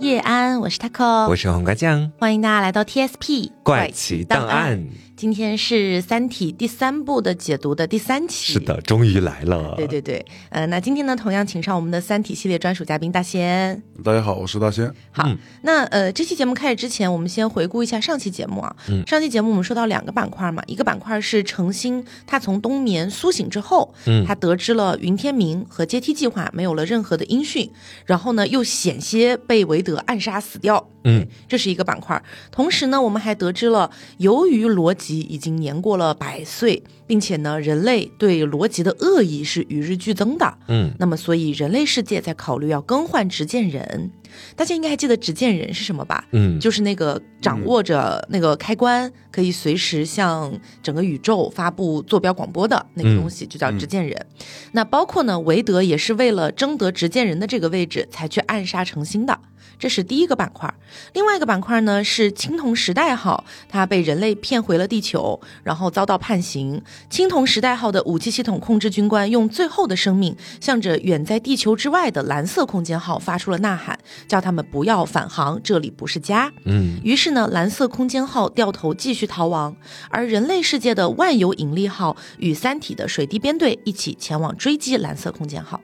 叶安，我是 taco，我是黄瓜酱，欢迎大家来到 TSP 怪奇档案。今天是《三体》第三部的解读的第三期，是的，终于来了。对对对，呃，那今天呢，同样请上我们的《三体》系列专属嘉宾大仙。大家好，我是大仙。好，那呃，这期节目开始之前，我们先回顾一下上期节目啊。嗯。上期节目我们说到两个板块嘛，一个板块是程心，他从冬眠苏醒之后，嗯，他得知了云天明和阶梯计划没有了任何的音讯，然后呢，又险些被韦德暗杀死掉。嗯，这是一个板块。同时呢，我们还得知了，由于罗辑。已经年过了百岁，并且呢，人类对罗辑的恶意是与日俱增的。嗯，那么所以人类世界在考虑要更换执剑人。大家应该还记得执剑人是什么吧？嗯，就是那个掌握着那个开关，可以随时向整个宇宙发布坐标广播的那个东西，就叫执剑人。那包括呢，韦德也是为了争得执剑人的这个位置，才去暗杀成心的。这是第一个板块，另外一个板块呢是青铜时代号，它被人类骗回了地球，然后遭到判刑。青铜时代号的武器系统控制军官用最后的生命，向着远在地球之外的蓝色空间号发出了呐喊，叫他们不要返航，这里不是家。嗯，于是呢，蓝色空间号掉头继续逃亡，而人类世界的万有引力号与三体的水滴编队一起前往追击蓝色空间号。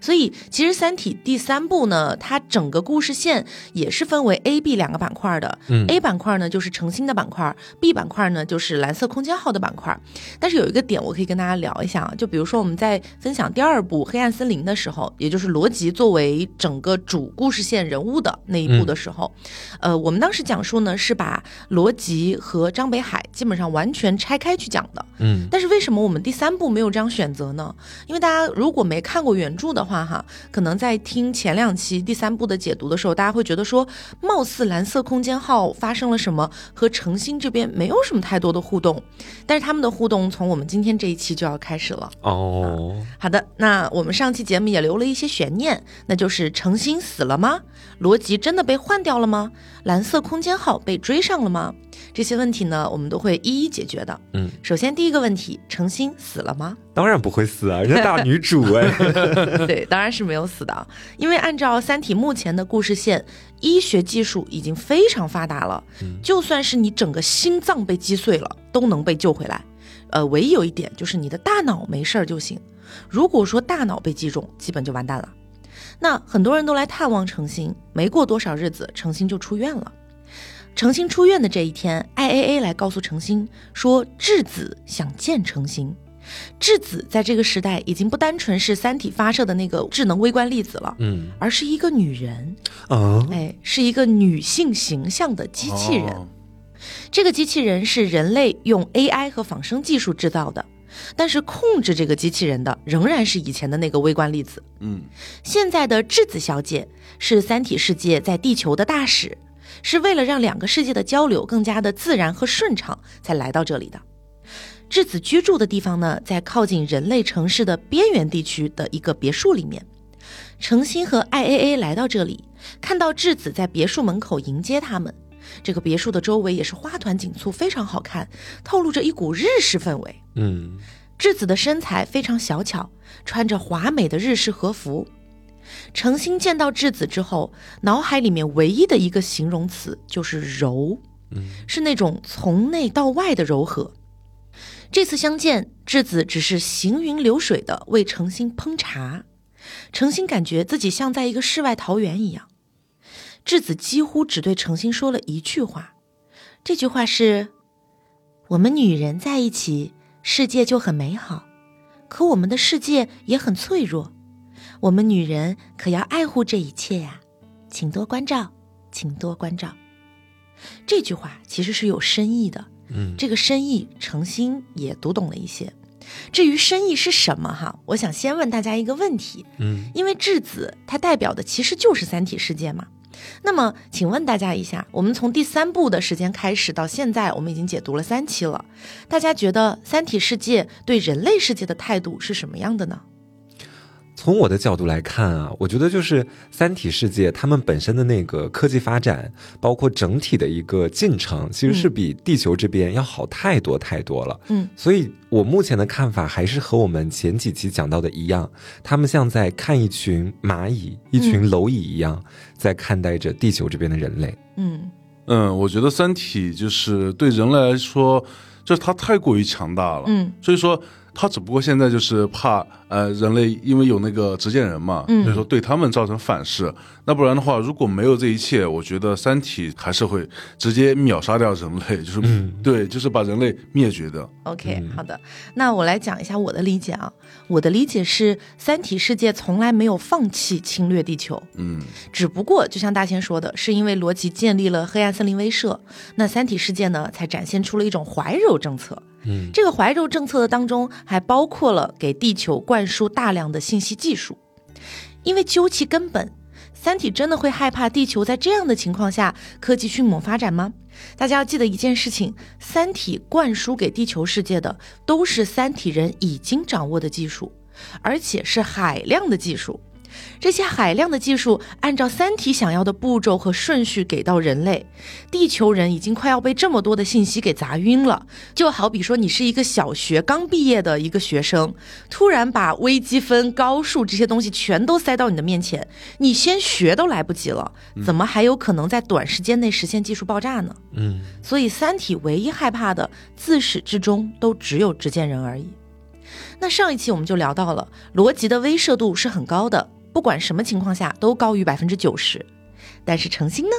所以，其实《三体》第三部呢，它整个故事线也是分为 A、B 两个板块的。嗯，A 板块呢就是诚心的板块，B 板块呢就是蓝色空间号的板块。但是有一个点我可以跟大家聊一下啊，就比如说我们在分享第二部《黑暗森林》的时候，也就是罗辑作为整个主故事线人物的那一部的时候，呃，我们当时讲述呢是把罗辑和张北海基本上完全拆开去讲的。嗯，但是为什么我们第三部没有这样选择呢？因为大家如果没看过原著，的话哈，可能在听前两期第三部的解读的时候，大家会觉得说，貌似蓝色空间号发生了什么，和程心这边没有什么太多的互动，但是他们的互动从我们今天这一期就要开始了哦。好的，那我们上期节目也留了一些悬念，那就是程心死了吗？罗辑真的被换掉了吗？蓝色空间号被追上了吗？这些问题呢，我们都会一一解决的。嗯，首先第一个问题，程心死了吗？当然不会死啊，人家大女主哎。对，当然是没有死的，因为按照《三体》目前的故事线，医学技术已经非常发达了，嗯就算是你整个心脏被击碎了，都能被救回来。呃，唯一有一点就是你的大脑没事儿就行。如果说大脑被击中，基本就完蛋了。那很多人都来探望程心，没过多少日子，程心就出院了。程心出院的这一天，IAA 来告诉程心说，质子想见程心。质子在这个时代已经不单纯是三体发射的那个智能微观粒子了，嗯，而是一个女人，哦，哎，是一个女性形象的机器人。这个机器人是人类用 AI 和仿生技术制造的。但是控制这个机器人的仍然是以前的那个微观粒子。嗯，现在的质子小姐是三体世界在地球的大使，是为了让两个世界的交流更加的自然和顺畅才来到这里的。质子居住的地方呢，在靠近人类城市的边缘地区的一个别墅里面。程心和 IAA 来到这里，看到质子在别墅门口迎接他们。这个别墅的周围也是花团锦簇，非常好看，透露着一股日式氛围。嗯，质子的身材非常小巧，穿着华美的日式和服。程心见到质子之后，脑海里面唯一的一个形容词就是柔，嗯，是那种从内到外的柔和。这次相见，质子只是行云流水的为程心烹茶，程心感觉自己像在一个世外桃源一样。质子几乎只对程心说了一句话，这句话是：“我们女人在一起，世界就很美好，可我们的世界也很脆弱，我们女人可要爱护这一切呀，请多关照，请多关照。”这句话其实是有深意的，嗯，这个深意程心也读懂了一些。至于深意是什么哈，我想先问大家一个问题，嗯，因为质子它代表的其实就是三体世界嘛。那么，请问大家一下，我们从第三部的时间开始到现在，我们已经解读了三期了。大家觉得三体世界对人类世界的态度是什么样的呢？从我的角度来看啊，我觉得就是三体世界他们本身的那个科技发展，包括整体的一个进程，其实是比地球这边要好太多太多了。嗯，所以我目前的看法还是和我们前几期讲到的一样，他们像在看一群蚂蚁、一群蝼蚁一样，在看待着地球这边的人类。嗯嗯，我觉得《三体》就是对人类来说，就是它太过于强大了。嗯，所以说它只不过现在就是怕呃人类因为有那个执剑人嘛，嗯所以说对他们造成反噬。那不然的话，如果没有这一切，我觉得《三体》还是会直接秒杀掉人类，就是、嗯对，就是把人类灭绝的。，OK，、好的。那我来讲一下我的理解啊。我的理解是，三体世界从来没有放弃侵略地球，嗯只不过就像大仙说的，是因为罗辑建立了黑暗森林威慑，那三体世界呢才展现出了一种怀柔政策。这个怀柔政策的当中还包括了给地球灌输大量的信息技术，因为究其根本，三体真的会害怕地球在这样的情况下科技迅猛发展吗？大家要记得一件事情：三体灌输给地球世界的都是三体人已经掌握的技术，而且是海量的技术。这些海量的技术按照三体想要的步骤和顺序给到人类，地球人已经快要被这么多的信息给砸晕了。就好比说，你是一个小学刚毕业的一个学生，突然把微积分、高数这些东西全都塞到你的面前，你先学都来不及了，怎么还有可能在短时间内实现技术爆炸呢？嗯所以，三体唯一害怕的，自始至终都只有执剑人而已。那上一期我们就聊到了，逻辑的威慑度是很高的，不管什么情况下都高于百分之九十。但是诚心呢？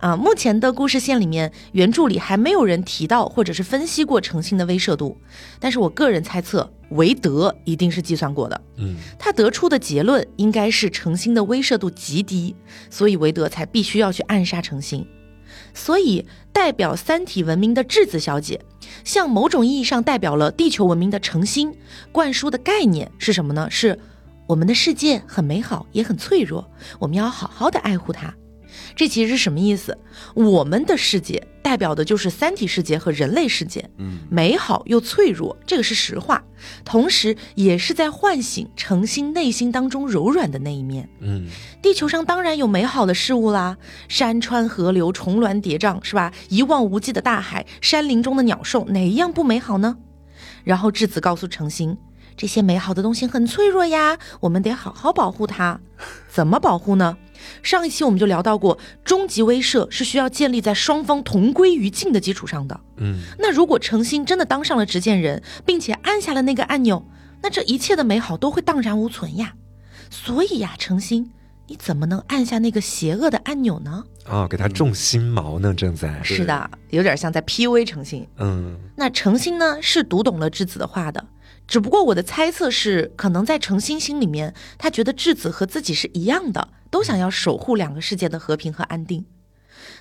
啊，目前的故事线里面，原著里还没有人提到或者是分析过诚心的威慑度。但是我个人猜测，韦德一定是计算过的。嗯他得出的结论应该是诚心的威慑度极低，所以韦德才必须要去暗杀诚心。所以，代表三体文明的质子小姐，向某种意义上代表了地球文明的诚心，灌输的概念是什么呢？是我们的世界很美好，也很脆弱，我们要好好的爱护它。这其实是什么意思？我们的世界代表的就是三体世界和人类世界，嗯美好又脆弱，这个是实话，同时也是在唤醒诚心内心当中柔软的那一面。嗯地球上当然有美好的事物啦，山川河流、重峦叠嶂，是吧？一望无际的大海，山林中的鸟兽，哪一样不美好呢？然后质子告诉诚心，这些美好的东西很脆弱呀，我们得好好保护它。怎么保护呢？上一期我们就聊到过，终极威慑是需要建立在双方同归于尽的基础上的。嗯那如果诚心真的当上了执剑人，并且按下了那个按钮，那这一切的美好都会荡然无存呀。所以呀，诚心，你怎么能按下那个邪恶的按钮呢？哦，给他种心毛呢，正在。是的，有点像在 PUA 诚心。嗯那诚心呢是读懂了质子的话的，只不过我的猜测是，可能在程心心里面，他觉得质子和自己是一样的，都想要守护两个世界的和平和安定。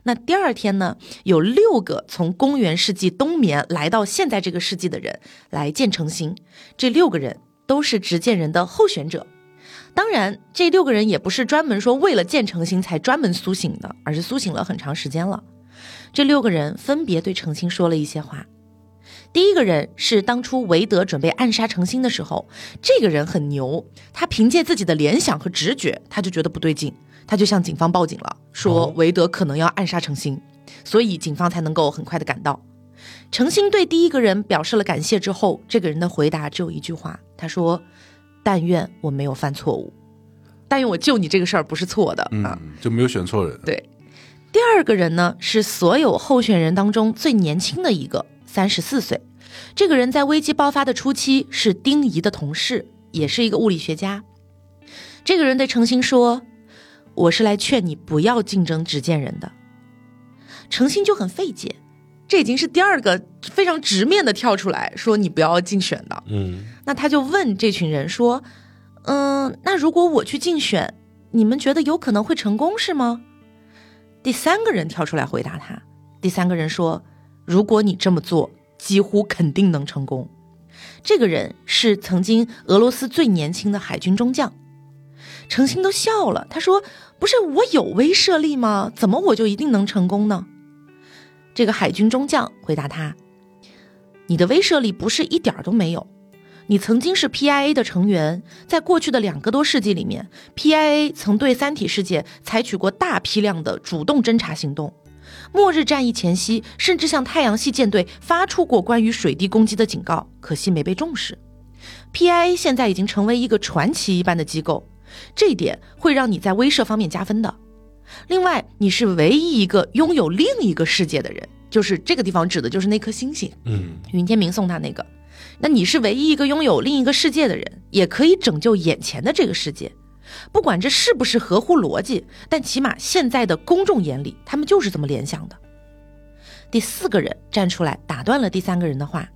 那第二天呢，有六个从公元世纪冬眠来到现在这个世纪的人来见程心，这六个人都是执剑人的候选者。当然，这六个人也不是专门说为了见程心才专门苏醒的，而是苏醒了很长时间了。这六个人分别对程心说了一些话。第一个人是当初韦德准备暗杀程心的时候，这个人很牛，他凭借自己的联想和直觉，他就觉得不对劲，他就向警方报警了，说哦韦德可能要暗杀程心，所以警方才能够很快的赶到。程心对第一个人表示了感谢之后，这个人的回答只有一句话，他说：“但愿我没有犯错误，但愿我救你这个事儿不是错的啊。嗯，就没有选错人。对，第二个人呢是所有候选人当中最年轻的一个，三十四岁。这个人在危机爆发的初期是丁仪的同事，也是一个物理学家。这个人对程心说：“我是来劝你不要竞争执剑人的。”程心就很费解，这已经是第二个非常直面的跳出来说你不要竞选的。嗯那他就问这群人说：“嗯，那如果我去竞选，你们觉得有可能会成功是吗？”第三个人跳出来回答他。第三个人说：“如果你这么做，几乎肯定能成功。”这个人是曾经俄罗斯最年轻的海军中将。程心都笑了，他说：“不是我有威慑力吗？怎么我就一定能成功呢？”这个海军中将回答他：“你的威慑力不是一点都没有。你曾经是 PIA 的成员，在过去的两个多世纪里面，PIA 曾对三体世界采取过大批量的主动侦察行动。末日战役前夕，甚至向太阳系舰队发出过关于水滴攻击的警告，可惜没被重视。PIA 现在已经成为一个传奇一般的机构，这一点会让你在威慑方面加分的。另外，你是唯一一个拥有另一个世界的人，就是这个地方指的就是那颗星星，嗯，云天明送他那个。那你是唯一一个拥有另一个世界的人，也可以拯救眼前的这个世界。不管这是不是合乎逻辑，但起码现在的公众眼里，他们就是这么联想的。第四个人站出来打断了第三个人的话。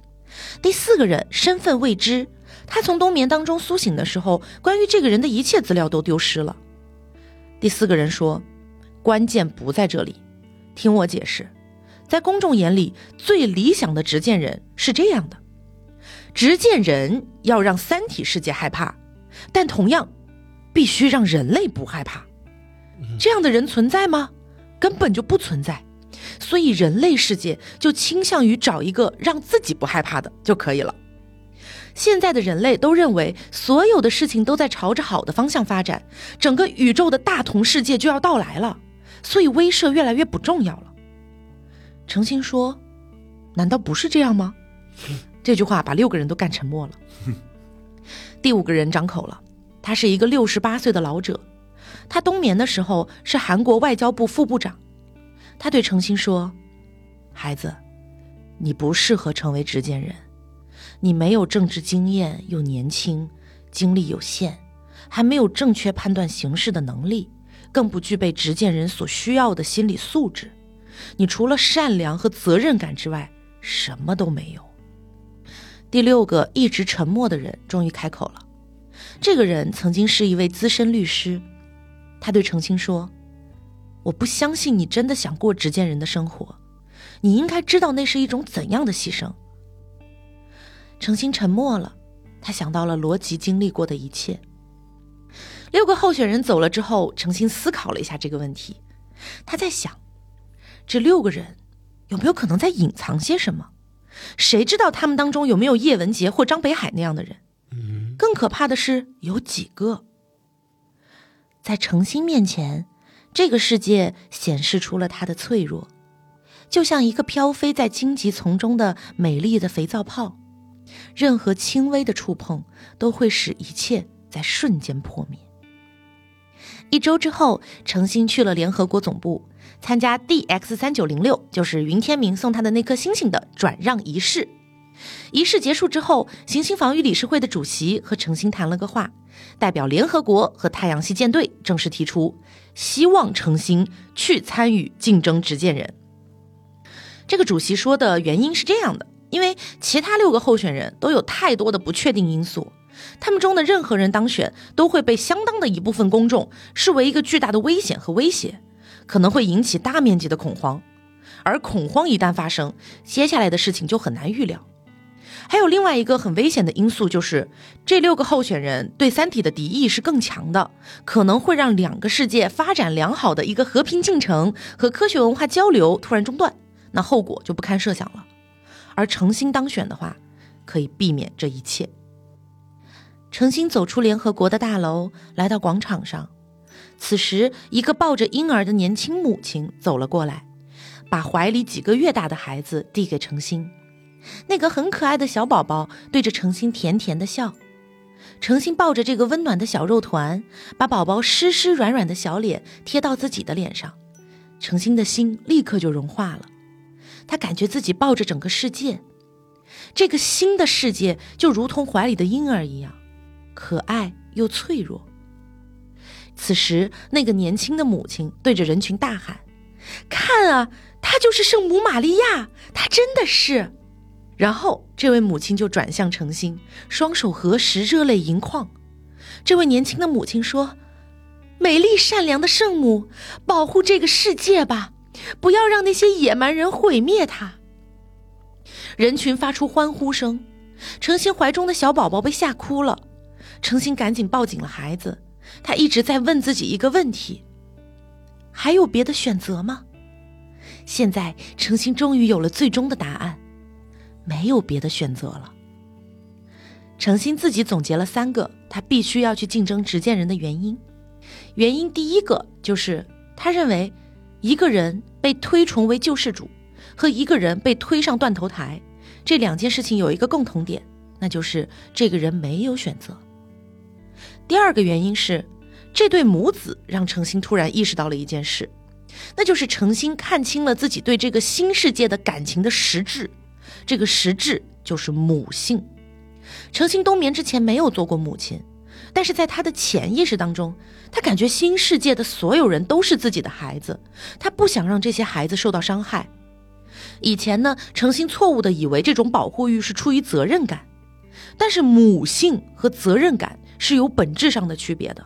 第四个人身份未知，他从冬眠当中苏醒的时候，关于这个人的一切资料都丢失了。第四个人说：“关键不在这里，听我解释。在公众眼里，最理想的执剑人是这样的：执剑人要让三体世界害怕，但同样。”必须让人类不害怕，这样的人存在吗？根本就不存在。所以人类世界就倾向于找一个让自己不害怕的就可以了。现在的人类都认为所有的事情都在朝着好的方向发展，整个宇宙的大同世界就要到来了，所以威慑越来越不重要了。程心说：“难道不是这样吗？” 这句话把六个人都干沉默了。第五个人张口了。他是一个六十八岁的老者，他冬眠的时候是韩国外交部副部长。他对程心说：“孩子，你不适合成为执剑人，你没有政治经验，又年轻，精力有限，还没有正确判断形势的能力，更不具备执剑人所需要的心理素质。你除了善良和责任感之外，什么都没有。”第六个一直沉默的人终于开口了。这个人曾经是一位资深律师，他对程心说：“我不相信你真的想过执剑人的生活，你应该知道那是一种怎样的牺牲。”程心沉默了，他想到了罗辑经历过的一切。六个候选人走了之后，程心思考了一下这个问题，他在想：这六个人有没有可能在隐藏些什么？谁知道他们当中有没有叶文洁或张北海那样的人？更可怕的是，有几个在程心面前，这个世界显示出了他的脆弱，就像一个飘飞在荆棘丛中的美丽的肥皂泡，任何轻微的触碰都会使一切在瞬间破灭。一周之后，程心去了联合国总部，参加 DX 三九零六，就是云天明送他的那颗星星的转让仪式。仪式结束之后，行星防御理事会的主席和程心谈了个话，代表联合国和太阳系舰队正式提出，希望程心去参与竞争执剑人。这个主席说的原因是这样的：因为其他六个候选人都有太多的不确定因素，他们中的任何人当选都会被相当的一部分公众视为一个巨大的危险和威胁，可能会引起大面积的恐慌，而恐慌一旦发生，接下来的事情就很难预料。还有另外一个很危险的因素，就是这六个候选人对三体的敌意是更强的，可能会让两个世界发展良好的一个和平进程和科学文化交流突然中断，那后果就不堪设想了。而程心当选的话，可以避免这一切。程心走出联合国的大楼，来到广场上，此时一个抱着婴儿的年轻母亲走了过来，把怀里几个月大的孩子递给程心。那个很可爱的小宝宝对着程心甜甜的笑，程心抱着这个温暖的小肉团，把宝宝湿湿软软的小脸贴到自己的脸上，程心的心立刻就融化了。他感觉自己抱着整个世界，这个新的世界就如同怀里的婴儿一样，可爱又脆弱。此时，那个年轻的母亲对着人群大喊：“看啊，她就是圣母玛利亚，她真的是！”然后，这位母亲就转向程心，双手合十，热泪盈眶。这位年轻的母亲说：“美丽善良的圣母，保护这个世界吧，不要让那些野蛮人毁灭它。”人群发出欢呼声，程心怀中的小宝宝被吓哭了。程心赶紧抱紧了孩子，他一直在问自己一个问题：还有别的选择吗？现在，程心终于有了最终的答案。没有别的选择了。程心自己总结了三个他必须要去竞争执剑人的原因。原因第一个就是他认为，一个人被推崇为救世主，和一个人被推上断头台，这两件事情有一个共同点，那就是这个人没有选择。第二个原因是，这对母子让程心突然意识到了一件事，那就是程心看清了自己对这个新世界的感情的实质，这个实质就是母性。程心冬眠之前没有做过母亲，但是在他的潜意识当中，他感觉新世界的所有人都是自己的孩子，他不想让这些孩子受到伤害。以前呢，程心错误的以为这种保护欲是出于责任感，但是母性和责任感。是有本质上的区别的，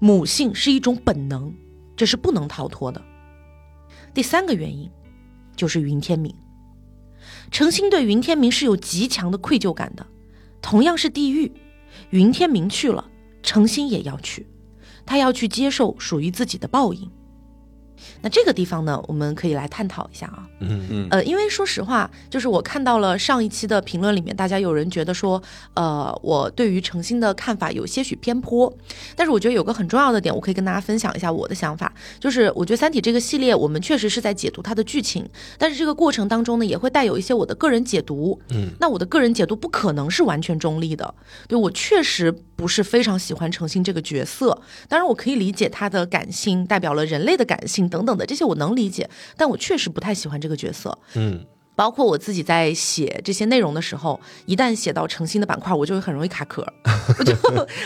母性是一种本能，这是不能逃脱的。第三个原因就是云天明，程心对云天明是有极强的愧疚感的。同样是地狱，云天明去了，程心也要去，他要去接受属于自己的报应。那这个地方呢，我们可以来探讨一下啊。嗯嗯呃，因为说实话，就是我看到了上一期的评论里面，大家有人觉得说，呃，我对于程心的看法有些许偏颇。但是我觉得有个很重要的点，我可以跟大家分享一下我的想法，就是我觉得《三体》这个系列，我们确实是在解读它的剧情，但是这个过程当中呢，也会带有一些我的个人解读。嗯，那我的个人解读不可能是完全中立的，对我确实不是非常喜欢程心这个角色。当然，我可以理解他的感性代表了人类的感性等等的这些，我能理解，但我确实不太喜欢这个角色。嗯包括我自己在写这些内容的时候，一旦写到诚心的板块，我就会很容易卡壳，我就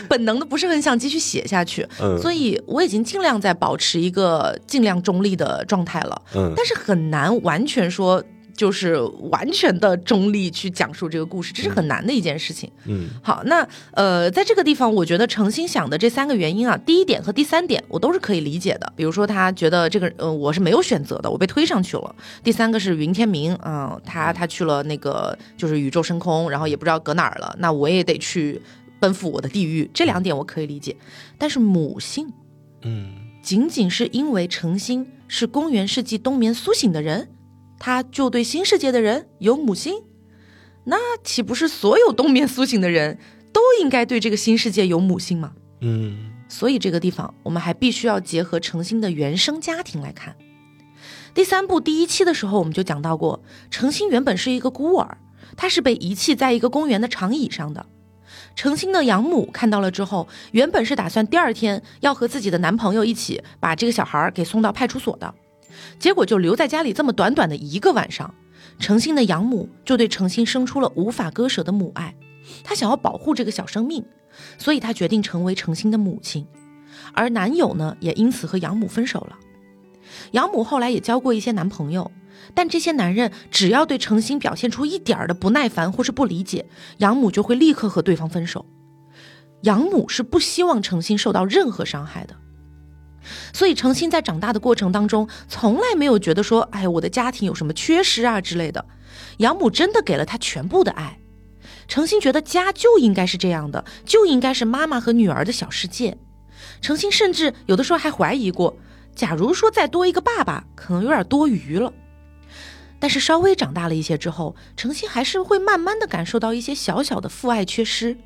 本能的不是很想继续写下去。嗯所以我已经尽量在保持一个尽量中立的状态了，嗯但是很难完全说就是完全的中立去讲述这个故事，这是很难的一件事情。嗯好，那呃，在这个地方，我觉得诚心想的这三个原因啊，第一点和第三点我都是可以理解的。比如说，他觉得这个呃我是没有选择的，我被推上去了。第三个是云天明，嗯、他他去了那个就是宇宙深空，然后也不知道搁哪儿了，那我也得去奔赴我的地狱。这两点我可以理解，但是母性嗯仅仅是因为诚心是公元世纪冬眠苏醒的人，他就对新世界的人有母性，那岂不是所有冬眠苏醒的人都应该对这个新世界有母性吗？嗯所以这个地方我们还必须要结合程心的原生家庭来看。第三部第一期的时候，我们就讲到过，程心原本是一个孤儿，他是被遗弃在一个公园的长椅上的。程心的养母看到了之后，原本是打算第二天要和自己的男朋友一起把这个小孩给送到派出所的，结果就留在家里这么短短的一个晚上，程心的养母就对程心生出了无法割舍的母爱，她想要保护这个小生命，所以她决定成为程心的母亲，而男友呢也因此和养母分手了。养母后来也交过一些男朋友，但这些男人只要对程心表现出一点儿的不耐烦或是不理解，养母就会立刻和对方分手。养母是不希望程心受到任何伤害的，所以程心在长大的过程当中，从来没有觉得说，哎，我的家庭有什么缺失啊之类的。养母真的给了他全部的爱，程心觉得家就应该是这样的，就应该是妈妈和女儿的小世界。程心甚至有的时候还怀疑过，假如说再多一个爸爸，可能有点多余了。但是稍微长大了一些之后，程心还是会慢慢的感受到一些小小的父爱缺失。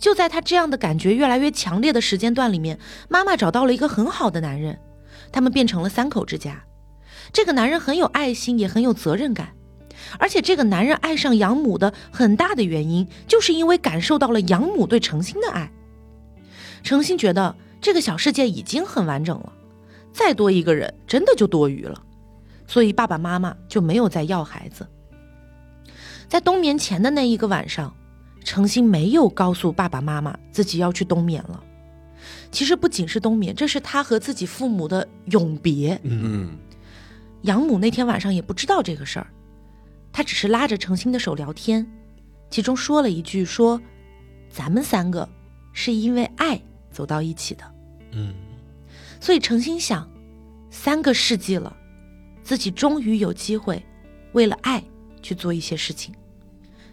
就在他这样的感觉越来越强烈的时间段里面，妈妈找到了一个很好的男人，他们变成了三口之家。这个男人很有爱心，也很有责任感，而且这个男人爱上养母的很大的原因，就是因为感受到了养母对程心的爱。程心觉得这个小世界已经很完整了，再多一个人真的就多余了，所以爸爸妈妈就没有再要孩子。在冬眠前的那一个晚上，程心没有告诉爸爸妈妈自己要去冬眠了。其实不仅是冬眠，这是他和自己父母的永别。嗯养母那天晚上也不知道这个事儿，她只是拉着程心的手聊天，其中说了一句说：“咱们三个是因为爱走到一起的。”嗯所以程心想，三个世纪了，自己终于有机会为了爱去做一些事情。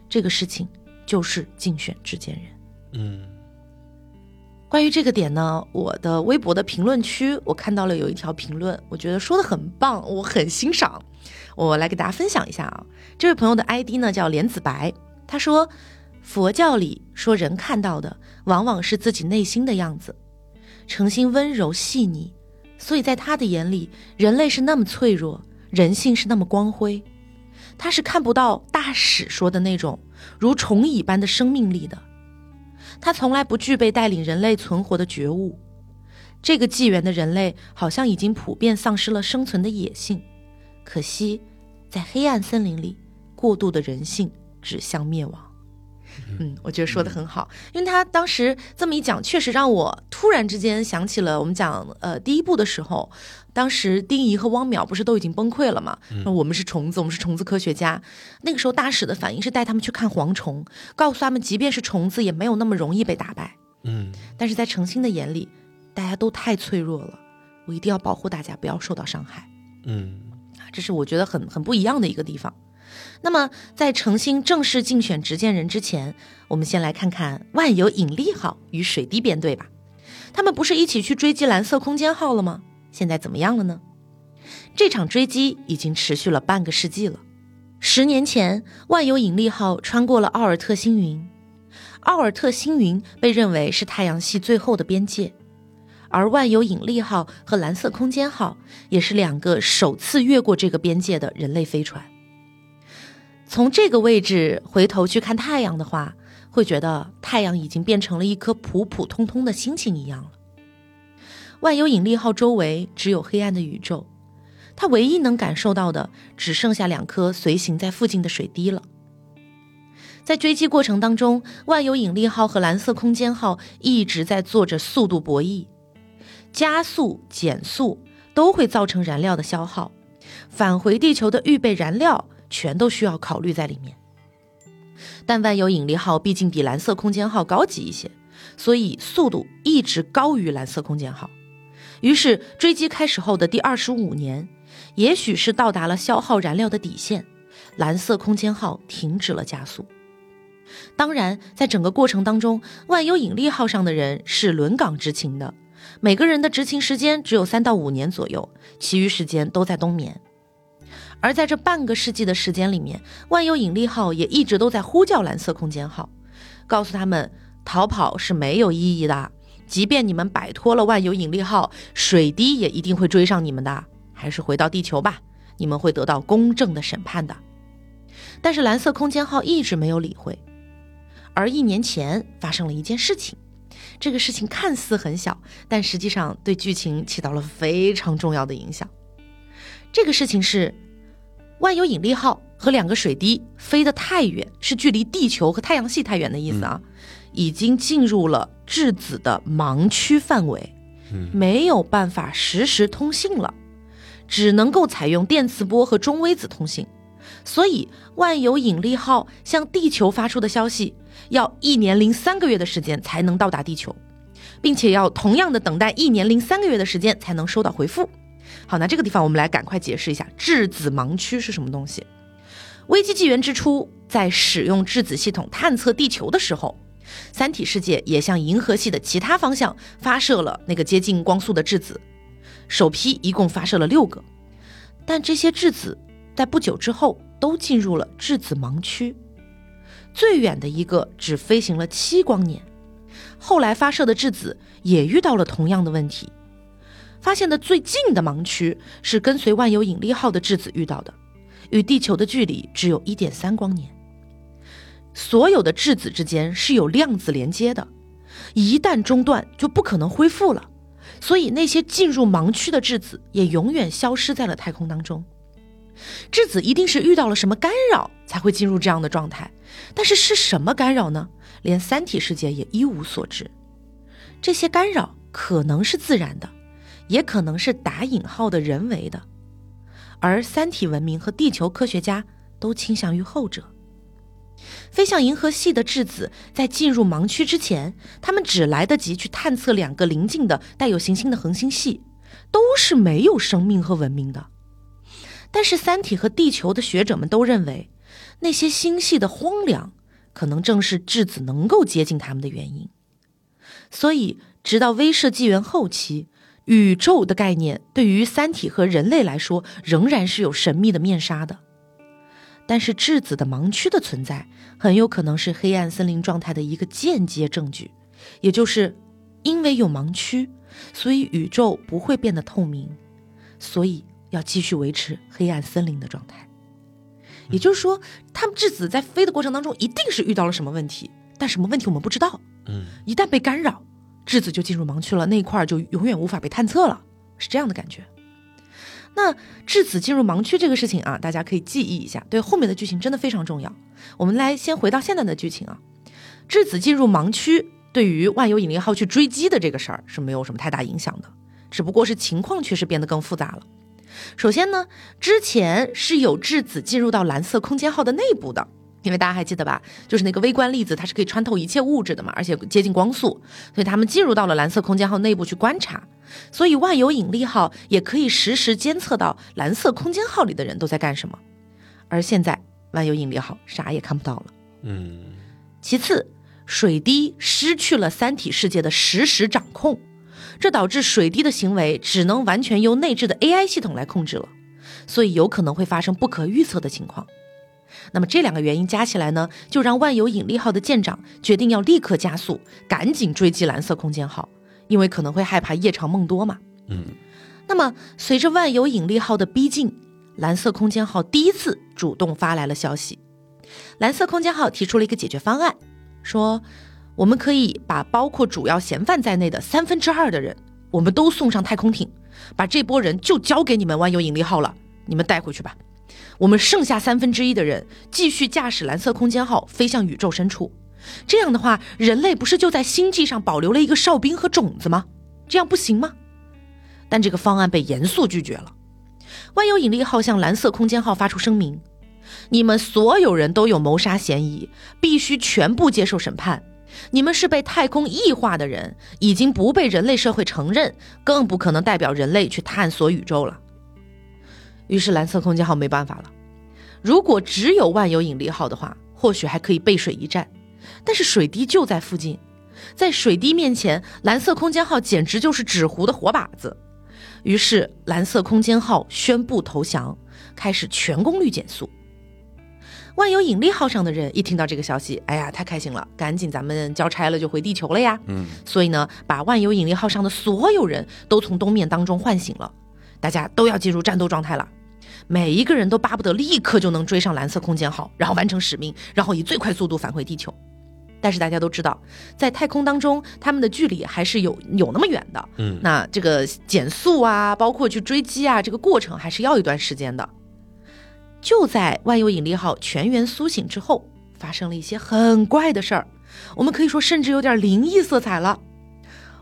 这个事情就是竞选制剑人。嗯关于这个点呢，我的微博的评论区我看到了有一条评论，我觉得说的很棒，我很欣赏。我来给大家分享一下啊，这位朋友的 ID 呢叫莲子白，他说：“佛教里说，人看到的往往是自己内心的样子。诚心温柔细腻，所以在他的眼里，人类是那么脆弱，人性是那么光辉。他是看不到大使说的那种如虫蚁般的生命力的。他从来不具备带领人类存活的觉悟。这个纪元的人类好像已经普遍丧失了生存的野性。可惜，在黑暗森林里，过度的人性指向灭亡。嗯，我觉得说的很好，因为他当时这么一讲，确实让我突然之间想起了我们讲呃第一部的时候，当时丁仪和汪淼不是都已经崩溃了嘛？那我们是虫子，我们是虫子科学家。那个时候大使的反应是带他们去看蝗虫，告诉他们，即便是虫子，也没有那么容易被打败。嗯，但是在程心的眼里，大家都太脆弱了，我一定要保护大家，不要受到伤害。嗯，这是我觉得很很不一样的一个地方。那么，在程心正式竞选执剑人之前，我们先来看看万有引力号与水滴编队吧。他们不是一起去追击蓝色空间号了吗？现在怎么样了呢？这场追击已经持续了半个世纪了。十年前，万有引力号穿过了奥尔特星云，奥尔特星云被认为是太阳系最后的边界，而万有引力号和蓝色空间号也是两个首次越过这个边界的人类飞船。从这个位置回头去看太阳的话，会觉得太阳已经变成了一颗普普通通的星星一样了。万有引力号周围只有黑暗的宇宙，它唯一能感受到的只剩下两颗随行在附近的水滴了。在追击过程当中，万有引力号和蓝色空间号一直在做着速度博弈，加速、减速都会造成燃料的消耗，返回地球的预备燃料。全都需要考虑在里面，但万有引力号毕竟比蓝色空间号高级一些，所以速度一直高于蓝色空间号。于是追击开始后的第二十五年，也许是到达了消耗燃料的底线，蓝色空间号停止了加速。当然，在整个过程当中，万有引力号上的人是轮岗执勤的，每个人的执勤时间只有三到五年左右，其余时间都在冬眠。而在这半个世纪的时间里面，万有引力号也一直都在呼叫蓝色空间号，告诉他们逃跑是没有意义的。即便你们摆脱了万有引力号，水滴也一定会追上你们的。还是回到地球吧，你们会得到公正的审判的。但是蓝色空间号一直没有理会。而一年前发生了一件事情，这个事情看似很小，但实际上对剧情起到了非常重要的影响。这个事情是。万有引力号和两个水滴飞得太远，是距离地球和太阳系太远的意思啊，已经进入了质子的盲区范围，没有办法实时通信了，只能够采用电磁波和中微子通信。所以，万有引力号向地球发出的消息要一年零三个月的时间才能到达地球，并且要同样的等待一年零三个月的时间才能收到回复。好，那这个地方我们来赶快解释一下质子盲区是什么东西。危机纪元之初，在使用质子系统探测地球的时候，三体世界也向银河系的其他方向发射了那个接近光速的质子。首批一共发射了六个，但这些质子在不久之后都进入了质子盲区，最远的一个只飞行了七光年。后来发射的质子也遇到了同样的问题。发现的最近的盲区是跟随万有引力号的质子遇到的，与地球的距离只有一点三光年。所有的质子之间是有量子连接的，一旦中断就不可能恢复了。所以那些进入盲区的质子也永远消失在了太空当中。质子一定是遇到了什么干扰才会进入这样的状态，但是是什么干扰呢？连三体世界也一无所知。这些干扰可能是自然的。也可能是打引号的人为的，而三体文明和地球科学家都倾向于后者。飞向银河系的质子在进入盲区之前，他们只来得及去探测两个邻近的带有行星的恒星系，都是没有生命和文明的。但是三体和地球的学者们都认为，那些星系的荒凉可能正是质子能够接近他们的原因。所以，直到威慑纪元后期。宇宙的概念对于三体和人类来说仍然是有神秘的面纱的。但是质子的盲区的存在，很有可能是黑暗森林状态的一个间接证据，也就是因为有盲区，所以宇宙不会变得透明，所以要继续维持黑暗森林的状态。也就是说，他们质子在飞的过程当中，一定是遇到了什么问题，但什么问题我们不知道。嗯，一旦被干扰，质子就进入盲区了，那一块儿就永远无法被探测了，是这样的感觉。那质子进入盲区这个事情啊，大家可以记忆一下，对后面的剧情真的非常重要。我们来先回到现在的剧情啊，质子进入盲区对于万有引力号去追击的这个事儿是没有什么太大影响的，只不过是情况确实变得更复杂了。首先呢，之前是有质子进入到蓝色空间号的内部的，因为大家还记得吧，就是那个微观粒子它是可以穿透一切物质的嘛，而且接近光速，所以他们进入到了蓝色空间号内部去观察。所以万有引力号也可以实时监测到蓝色空间号里的人都在干什么。而现在万有引力号啥也看不到了。嗯，其次，水滴失去了三体世界的实时掌控。这导致水滴的行为只能完全由内置的 AI 系统来控制了，所以有可能会发生不可预测的情况。那么这两个原因加起来呢，就让万有引力号的舰长决定要立刻加速，赶紧追击蓝色空间号，因为可能会害怕夜长梦多嘛。嗯。那么随着万有引力号的逼近，蓝色空间号第一次主动发来了消息。蓝色空间号提出了一个解决方案，说。我们可以把包括主要嫌犯在内的三分之二的人，我们都送上太空艇，把这波人就交给你们万有引力号了，你们带回去吧。我们剩下三分之一的人继续驾驶蓝色空间号飞向宇宙深处。这样的话，人类不是就在星际上保留了一个哨兵和种子吗？这样不行吗？但这个方案被严肃拒绝了。万有引力号向蓝色空间号发出声明：你们所有人都有谋杀嫌疑，必须全部接受审判。你们是被太空异化的人，已经不被人类社会承认，更不可能代表人类去探索宇宙了。于是蓝色空间号没办法了。如果只有万有引力号的话，或许还可以背水一战，但是水滴就在附近，在水滴面前，蓝色空间号简直就是纸糊的活靶子。于是蓝色空间号宣布投降，开始全功率减速。万有引力号上的人一听到这个消息，哎呀，太开心了，赶紧咱们交差了就回地球了呀。嗯，所以呢，把万有引力号上的所有人都从冬眠当中唤醒了，大家都要进入战斗状态了。每一个人都巴不得立刻就能追上蓝色空间号，然后完成使命，然后以最快速度返回地球。但是大家都知道，在太空当中，他们的距离还是有有那么远的。嗯，那这个减速啊，包括去追击啊，这个过程还是要一段时间的。就在万有引力号全员苏醒之后，发生了一些很怪的事儿，我们可以说甚至有点灵异色彩了。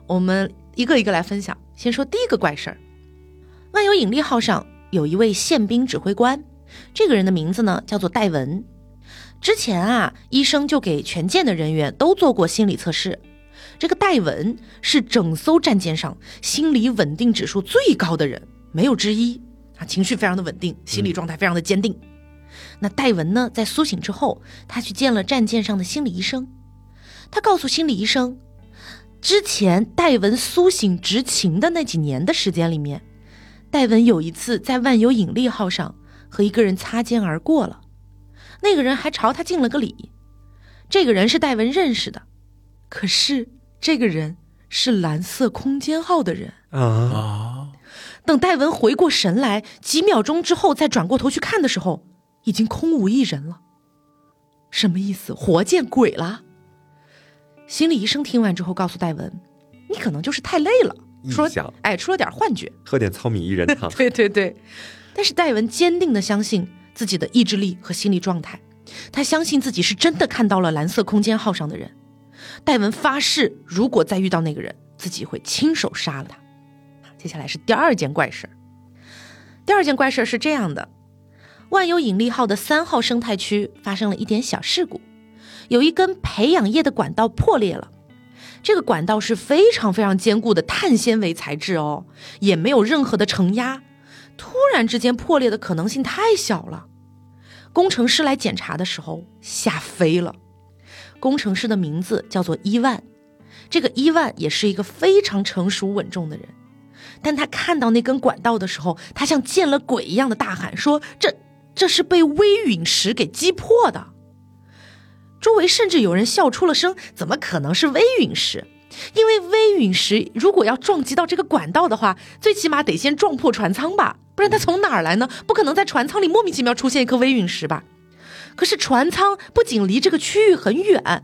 我们一个一个来分享。先说第一个怪事儿：万有引力号上有一位宪兵指挥官，这个人的名字呢叫做戴文。之前啊，医生就给全舰的人员都做过心理测试，这个戴文是整艘战舰上心理稳定指数最高的人，没有之一。啊，情绪非常的稳定，心理状态非常的坚定。那戴文呢，在苏醒之后，他去见了战舰上的心理医生。他告诉心理医生，之前戴文苏醒执勤的那几年的时间里面，戴文有一次在万有引力号上和一个人擦肩而过了，那个人还朝他敬了个礼。这个人是戴文认识的，可是这个人是蓝色空间号的人啊啊，等戴文回过神来，几秒钟之后再转过头去看的时候，已经空无一人了。什么意思？活见鬼了？心理医生听完之后告诉戴文：“你可能就是太累了，说哎出了点幻觉。喝点糙米薏仁 汤”。对对对，但是戴文坚定的相信自己的意志力和心理状态，他相信自己是真的看到了蓝色空间号上的人。戴文发誓，如果再遇到那个人，自己会亲手杀了他。接下来是第二件怪事儿。第二件怪事儿是这样的：万有引力号的三号生态区发生了一点小事故，有一根培养液的管道破裂了。这个管道是非常非常坚固的碳纤维材质哦，也没有任何的承压，突然之间破裂的可能性太小了。工程师来检查的时候吓飞了。工程师的名字叫做伊万，这个伊万也是一个非常成熟稳重的人。但他看到那根管道的时候，他像见了鬼一样的大喊说：“这这是被微陨石给击破的。周围甚至有人笑出了声：“怎么可能是微陨石？因为微陨石如果要撞击到这个管道的话，最起码得先撞破船舱吧，不然它从哪儿来呢？不可能在船舱里莫名其妙出现一颗微陨石吧？可是船舱不仅离这个区域很远，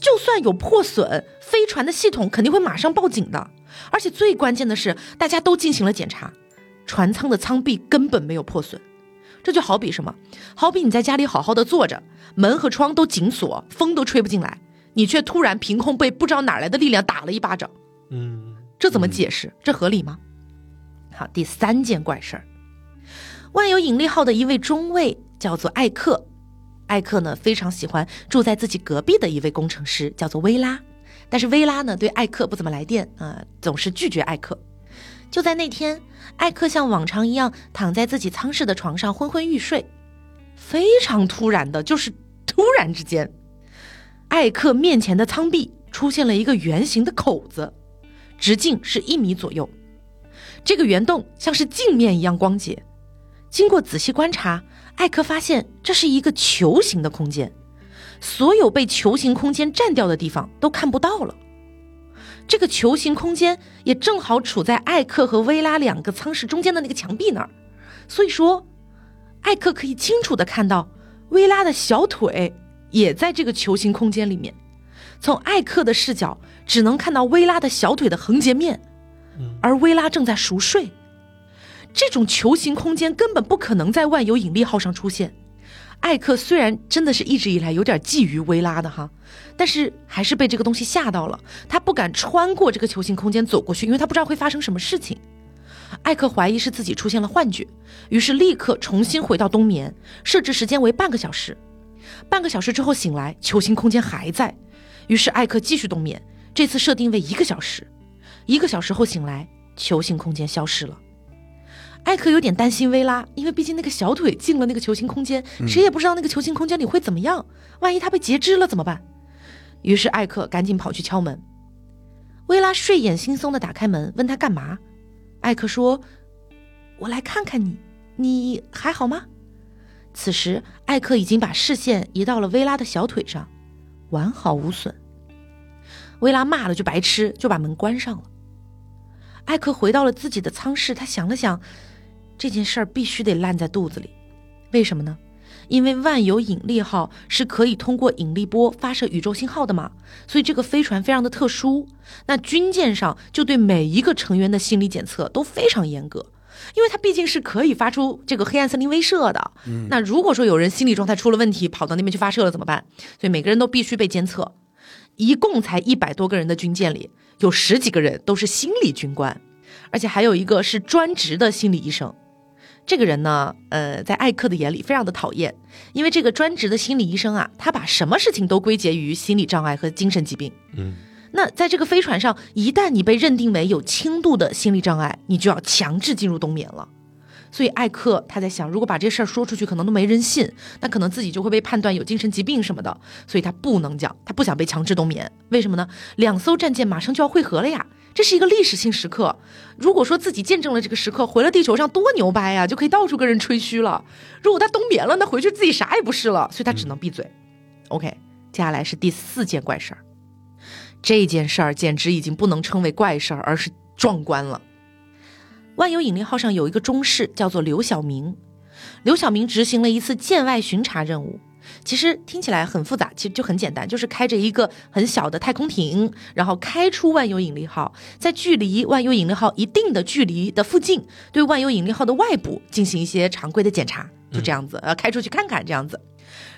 就算有破损，飞船的系统肯定会马上报警的。而且最关键的是，大家都进行了检查，船舱的舱壁根本没有破损。这就好比什么？好比你在家里好好的坐着，门和窗都紧锁，风都吹不进来，你却突然凭空被不知道哪来的力量打了一巴掌。嗯，这怎么解释？这合理吗？好，第三件怪事儿，万有引力号的一位中尉叫做艾克，艾克呢非常喜欢住在自己隔壁的一位工程师，叫做薇拉，但是薇拉呢对艾克不怎么来电啊，总是拒绝艾克。就在那天，艾克像往常一样躺在自己舱室的床上昏昏欲睡，非常突然的，就是突然之间，艾克面前的舱壁出现了一个圆形的口子，直径是一米左右。这个圆洞像是镜面一样光洁。经过仔细观察，艾克发现这是一个球形的空间，所有被球形空间占掉的地方都看不到了。这个球形空间也正好处在艾克和薇拉两个舱室中间的那个墙壁那儿，所以说，艾克可以清楚的看到薇拉的小腿也在这个球形空间里面。从艾克的视角，只能看到薇拉的小腿的横截面。而薇拉正在熟睡，这种球形空间根本不可能在万有引力号上出现。艾克虽然真的是一直以来有点觊觎薇拉的哈，但是还是被这个东西吓到了，他不敢穿过这个球形空间走过去，因为他不知道会发生什么事情。艾克怀疑是自己出现了幻觉，于是立刻重新回到冬眠，设置时间为半个小时。半个小时之后醒来，球形空间还在，于是艾克继续冬眠，这次设定为一个小时。一个小时后醒来，球形空间消失了。艾克有点担心薇拉，因为毕竟那个小腿进了那个球形空间，谁也不知道那个球形空间里会怎么样。万一他被截肢了怎么办？于是艾克赶紧跑去敲门。薇拉睡眼惺忪的打开门，问他干嘛。艾克说：“我来看看你，你还好吗？”此时，艾克已经把视线移到了薇拉的小腿上，完好无损。薇拉骂了句白痴，就把门关上了。艾克回到了自己的舱室，他想了想，这件事儿必须得烂在肚子里。为什么呢？因为万有引力号是可以通过引力波发射宇宙信号的嘛，所以这个飞船非常的特殊。那军舰上就对每一个成员的心理检测都非常严格，因为它毕竟是可以发出这个黑暗森林威慑的。那如果说有人心理状态出了问题，跑到那边去发射了怎么办？所以每个人都必须被监测。一共才一百多个人的军舰里，有十几个人都是心理军官，而且还有一个是专职的心理医生。这个人呢，呃，在艾克的眼里非常的讨厌，因为这个专职的心理医生啊，他把什么事情都归结于心理障碍和精神疾病。嗯，那在这个飞船上，一旦你被认定为有轻度的心理障碍，你就要强制进入冬眠了。所以艾克他在想，如果把这事儿说出去，可能都没人信，那可能自己就会被判断有精神疾病什么的，所以他不能讲，他不想被强制冬眠。为什么呢？两艘战舰马上就要汇合了呀，这是一个历史性时刻。如果说自己见证了这个时刻，回了地球上多牛掰呀，就可以到处跟人吹嘘了。如果他冬眠了，那回去自己啥也不是了，所以他只能闭嘴。OK，接下来是第四件怪事儿，这件事儿简直已经不能称为怪事儿，而是壮观了。万有引力号上有一个中士，叫做刘晓明。刘晓明执行了一次舰外巡查任务，其实听起来很复杂，其实就很简单，就是开着一个很小的太空艇，然后开出万有引力号，在距离万有引力号一定的距离的附近，对万有引力号的外部进行一些常规的检查，就这样子，呃，开出去看看这样子。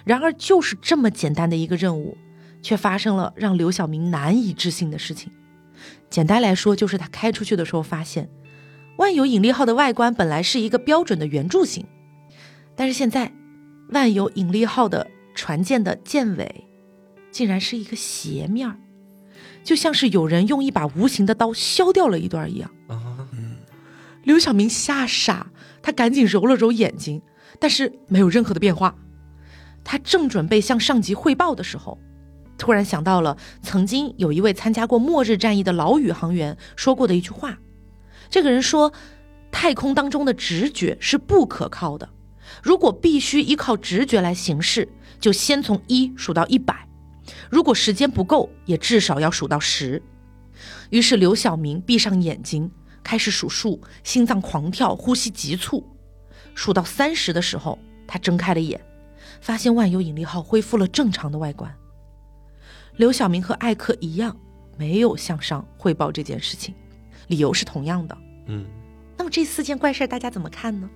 然而，就是这么简单的一个任务，却发生了让刘晓明难以置信的事情。简单来说，就是他开出去的时候发现。万有引力号的外观本来是一个标准的圆柱形，但是现在，万有引力号的船舰的舰尾，竟然是一个斜面儿，就像是有人用一把无形的刀削掉了一段一样。啊，刘晓明吓傻，他赶紧揉了揉眼睛，但是没有任何的变化。他正准备向上级汇报的时候，突然想到了曾经有一位参加过末日战役的老宇航员说过的一句话。这个人说：“太空当中的直觉是不可靠的，如果必须依靠直觉来行事，就先从一数到一百；如果时间不够，也至少要数到十。于是刘晓明闭上眼睛，开始数数，心脏狂跳，呼吸急促。数到三十的时候，他睁开了眼，发现万有引力号恢复了正常的外观。刘晓明和艾克一样，没有向上汇报这件事情，理由是同样的。嗯，那么这四件怪事儿大家怎么看呢？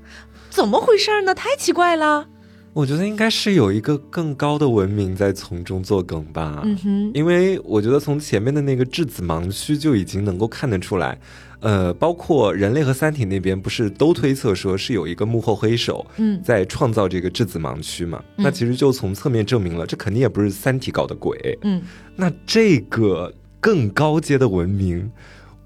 怎么回事呢？太奇怪了。我觉得应该是有一个更高的文明在从中作梗吧。嗯哼，因为我觉得从前面的那个质子盲区就已经能够看得出来，呃，包括人类和三体那边不是都推测说是有一个幕后黑手，嗯在创造这个质子盲区嘛？嗯那其实就从侧面证明了，这肯定也不是三体搞的鬼。嗯，那这个更高阶的文明，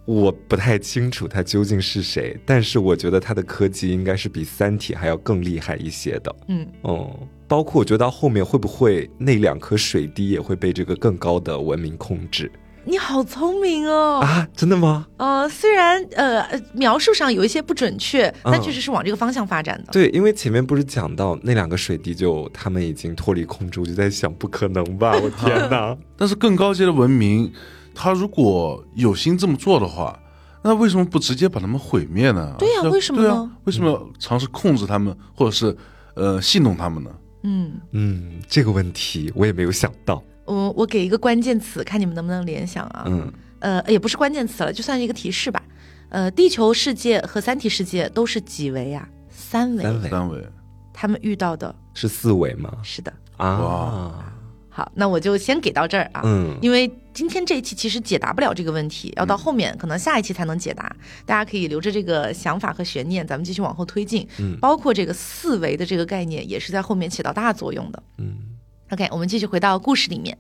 我不太清楚他究竟是谁，但是我觉得他的科技应该是比三体还要更厉害一些的。嗯，哦，包括我觉得到后面会不会那两颗水滴也会被这个更高的文明控制你好聪明哦。啊？真的吗？呃，虽然呃呃描述上有一些不准确，但嗯确实是往这个方向发展的。对，因为前面不是讲到那两个水滴就他们已经脱离控制，我就在想，不可能吧？我天哪！但是更高阶的文明，他如果有心这么做的话，那为什么不直接把他们毁灭呢？对呀要为什么呢对啊，为什么要尝试控制他们，或者是呃戏弄他们呢？嗯，嗯，这个问题我也没有想到。我我给一个关键词，看你们能不能联想啊。嗯呃，也不是关键词了，就算是一个提示吧。呃，地球世界和三体世界都是几维啊？三维。三维三维他们遇到的是四维吗？是的。啊哇，好，那我就先给到这儿啊。嗯因为今天这一期其实解答不了这个问题，要到后面可能下一期才能解答。大家可以留着这个想法和悬念，咱们继续往后推进。嗯包括这个四维的这个概念，也是在后面起到大作用的。嗯 OK，我们继续回到故事里面。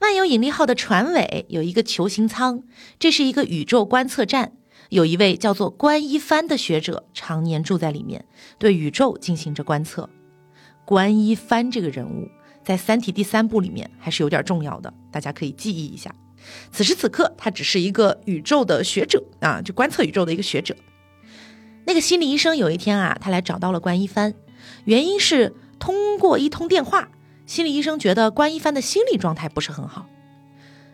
万有引力号的船尾有一个球形舱，这是一个宇宙观测站。有一位叫做关一帆的学者常年住在里面，对宇宙进行着观测。关一帆这个人物在《三体》第三部里面还是有点重要的，大家可以记忆一下。此时此刻，他只是一个宇宙的学者啊，就观测宇宙的一个学者。那个心理医生有一天啊，他来找到了关一帆，原因是通过一通电话，心理医生觉得关一帆的心理状态不是很好。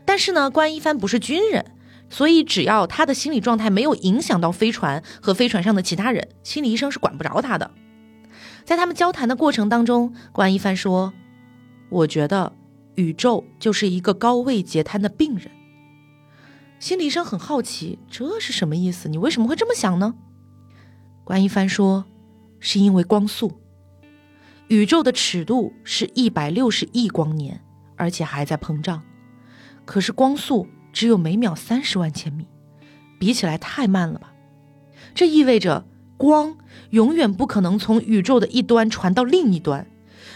但是呢，关一帆不是军人，所以只要他的心理状态没有影响到飞船和飞船上的其他人，心理医生是管不着他的。在他们交谈的过程当中，关一帆说：“我觉得宇宙就是一个高位截瘫的病人。”心理医生很好奇，这是什么意思？你为什么会这么想呢？关一帆说：“是因为光速。宇宙的尺度是一百六十亿光年，而且还在膨胀。可是光速只有每秒三十万千米，比起来太慢了吧？这意味着光永远不可能从宇宙的一端传到另一端，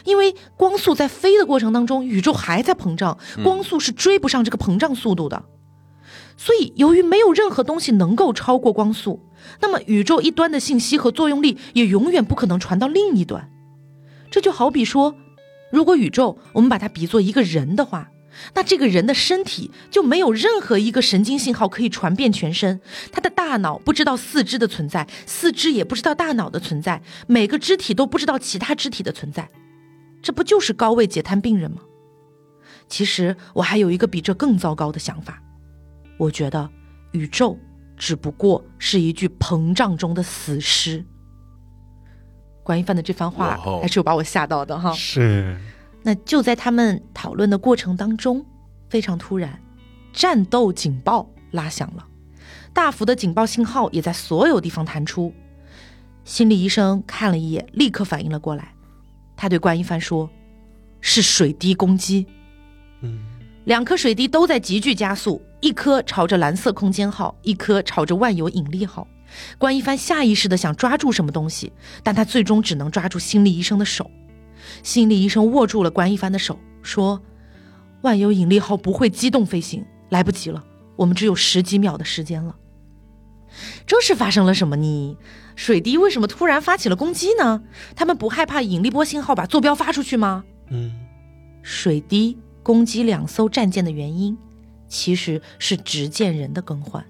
因为光速在飞的过程当中，宇宙还在膨胀，光速是追不上这个膨胀速度的。所以，由于没有任何东西能够超过光速，那么宇宙一端的信息和作用力也永远不可能传到另一端。这就好比说，如果宇宙我们把它比作一个人的话，那这个人的身体就没有任何一个神经信号可以传遍全身，他的大脑不知道四肢的存在，四肢也不知道大脑的存在，每个肢体都不知道其他肢体的存在，这不就是高位截瘫病人吗？其实我还有一个比这更糟糕的想法，我觉得宇宙只不过是一具膨胀中的死尸。关一帆的这番话还是有把我吓到的哈。是那就在他们讨论的过程当中，非常突然，战斗警报拉响了，大幅的警报信号也在所有地方弹出。心理医生看了一眼，立刻反应了过来，他对关一帆说：“是水滴攻击。”嗯两颗水滴都在急剧加速，一颗朝着蓝色空间号，一颗朝着万有引力号。关一帆下意识的想抓住什么东西，但他最终只能抓住心理医生的手。心理医生握住了关一帆的手，说：“万有引力号不会机动飞行，来不及了，我们只有十几秒的时间了。”这是发生了什么呢？水滴为什么突然发起了攻击呢？他们不害怕引力波信号把坐标发出去吗？嗯水滴攻击两艘战舰的原因，其实是执剑人的更换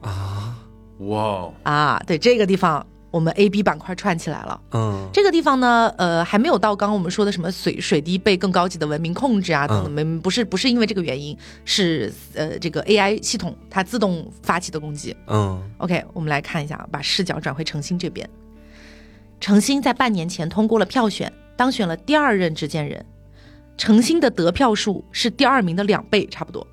啊，哇哦，啊。对这个地方，我我们 A、B 板块串起来了。嗯，这个地方呢，呃，还没有到刚刚我们说的什么水水滴被更高级的文明控制啊，等等，没、不是不是因为这个原因，是呃这个 AI 系统它自动发起的攻击。嗯 OK，我们来看一下，把视角转回诚心这边。诚心在半年前通过了票选，当选了第二任执剑人。诚心的得票数是第二名的两倍，差不多。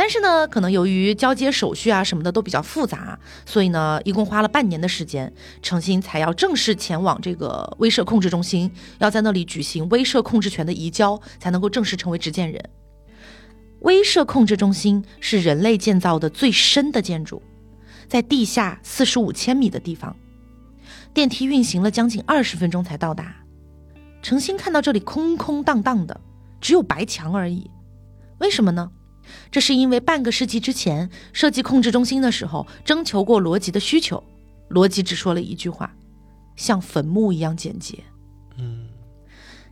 但是呢，可能由于交接手续啊什么的都比较复杂，所以呢，一共花了半年的时间，程心才要正式前往这个威慑控制中心，要在那里举行威慑控制权的移交，才能够正式成为执剑人。威慑控制中心是人类建造的最深的建筑，在地下四十五千米的地方，电梯运行了将近二十分钟才到达。程心看到这里空空荡荡的，只有白墙而已，为什么呢？这是因为半个世纪之前设计控制中心的时候，征求过罗辑的需求，罗辑只说了一句话：“像坟墓一样简洁。”嗯，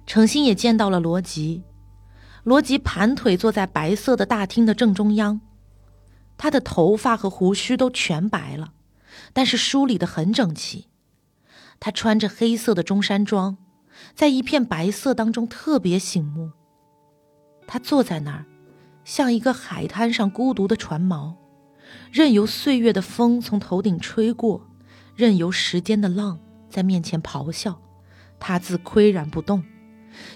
程心也见到了罗辑，罗辑盘腿坐在白色的大厅的正中央，他的头发和胡须都全白了，但是梳理得很整齐。他穿着黑色的中山装，在一片白色当中特别醒目。他坐在那儿。像一个海滩上孤独的船锚，任由岁月的风从头顶吹过，任由时间的浪在面前咆哮，他自岿然不动，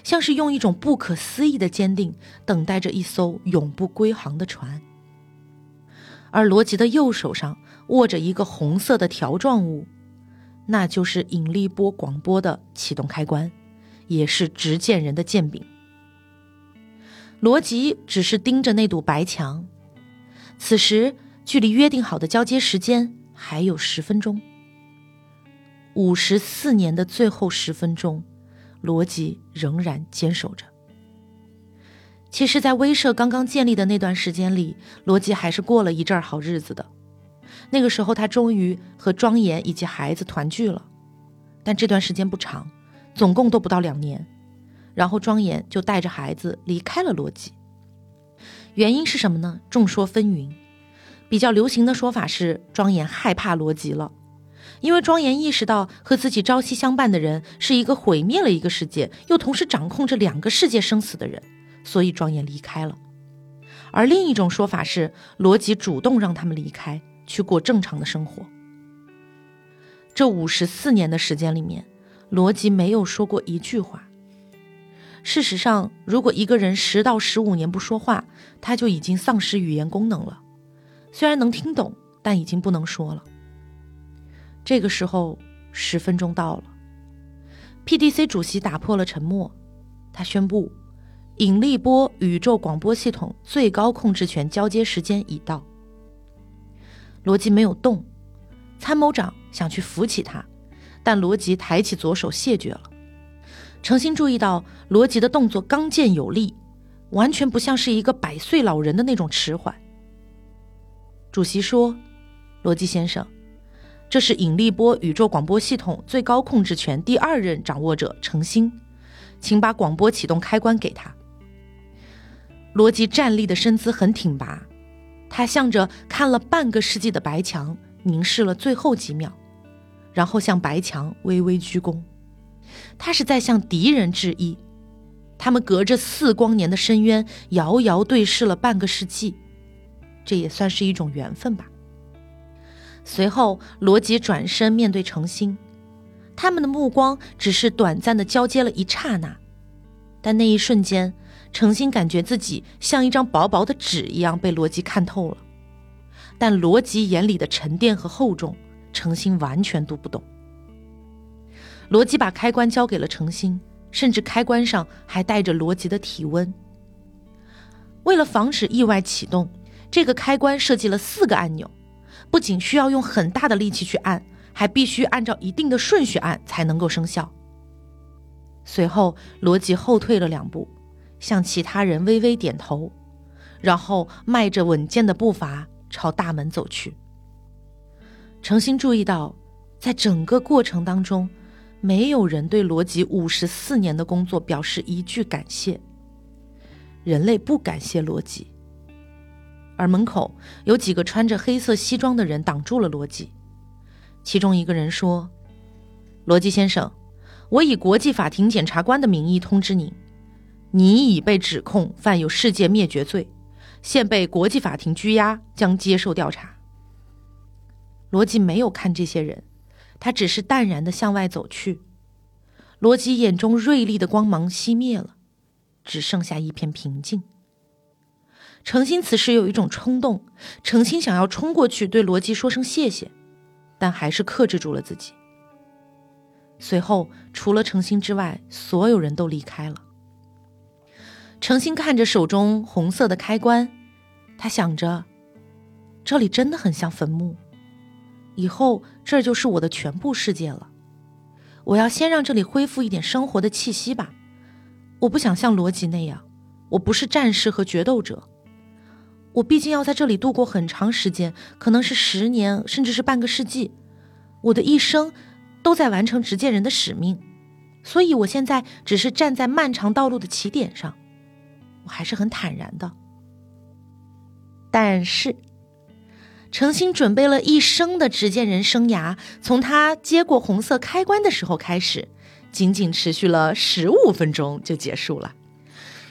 像是用一种不可思议的坚定等待着一艘永不归航的船。而罗辑的右手上握着一个红色的条状物，那就是引力波广播的启动开关，也是执剑人的剑柄。罗辑只是盯着那堵白墙，此时距离约定好的交接时间还有十分钟。五十四年的最后十分钟，罗辑仍然坚守着。其实，在威慑刚刚建立的那段时间里，罗辑还是过了一阵好日子的。那个时候，他终于和庄严以及孩子团聚了，但这段时间不长，总共都不到两年。然后庄严就带着孩子离开了罗辑。原因是什么呢？众说纷纭。比较流行的说法是，庄严害怕罗辑了，因为庄严意识到和自己朝夕相伴的人是一个毁灭了一个世界，又同时掌控着两个世界生死的人，所以庄严离开了。而另一种说法是，罗辑主动让他们离开，去过正常的生活。这五十四年的时间里面，罗辑没有说过一句话。事实上，如果一个人十到十五年不说话，他就已经丧失语言功能了。虽然能听懂，但已经不能说了。这个时候，十分钟到了，PDC 主席打破了沉默，他宣布：引力波宇宙广播系统最高控制权交接时间已到。罗辑没有动，参谋长想去扶起他，但罗辑抬起左手谢绝了。程心注意到罗辑的动作刚健有力，完全不像是一个百岁老人的那种迟缓。主席说：“罗辑先生，这是引力波宇宙广播系统最高控制权第二任掌握者程心，请把广播启动开关给他。”罗辑站立的身姿很挺拔，他向着看了半个世纪的白墙凝视了最后几秒，然后向白墙微微鞠躬。他是在向敌人致意，他们隔着四光年的深渊，遥遥对视了半个世纪，这也算是一种缘分吧。随后，罗辑转身面对程心，他们的目光只是短暂的交接了一刹那，但那一瞬间，程心感觉自己像一张薄薄的纸一样被罗辑看透了，但罗辑眼里的沉淀和厚重，程心完全读不懂。罗辑把开关交给了程心，甚至开关上还带着罗辑的体温。为了防止意外启动，这个开关设计了四个按钮，不仅需要用很大的力气去按，还必须按照一定的顺序按才能够生效。随后，罗辑后退了两步，向其他人微微点头，然后迈着稳健的步伐朝大门走去。程心注意到，在整个过程当中。没有人对罗辑五十四年的工作表示一句感谢。人类不感谢罗辑，而门口有几个穿着黑色西装的人挡住了罗辑。其中一个人说：“罗辑先生，我以国际法庭检察官的名义通知您，你已被指控犯有世界灭绝罪，现被国际法庭拘押，将接受调查。”罗辑没有看这些人，他只是淡然的向外走去。罗辑眼中锐利的光芒熄灭了，只剩下一片平静。程心此时有一种冲动，程心想要冲过去对罗辑说声谢谢，但还是克制住了自己。随后，除了程心之外，所有人都离开了。程心看着手中红色的开关，他想着，这里真的很像坟墓，以后这就是我的全部世界了。我要先让这里恢复一点生活的气息吧。我不想像罗辑那样，我不是战士和决斗者。我毕竟要在这里度过很长时间，可能是十年，甚至是半个世纪。我的一生都在完成执剑人的使命，所以我现在只是站在漫长道路的起点上，我还是很坦然的。但是，程心准备了一生的执剑人生涯，从他接过红色开关的时候开始，仅仅持续了十五分钟就结束了。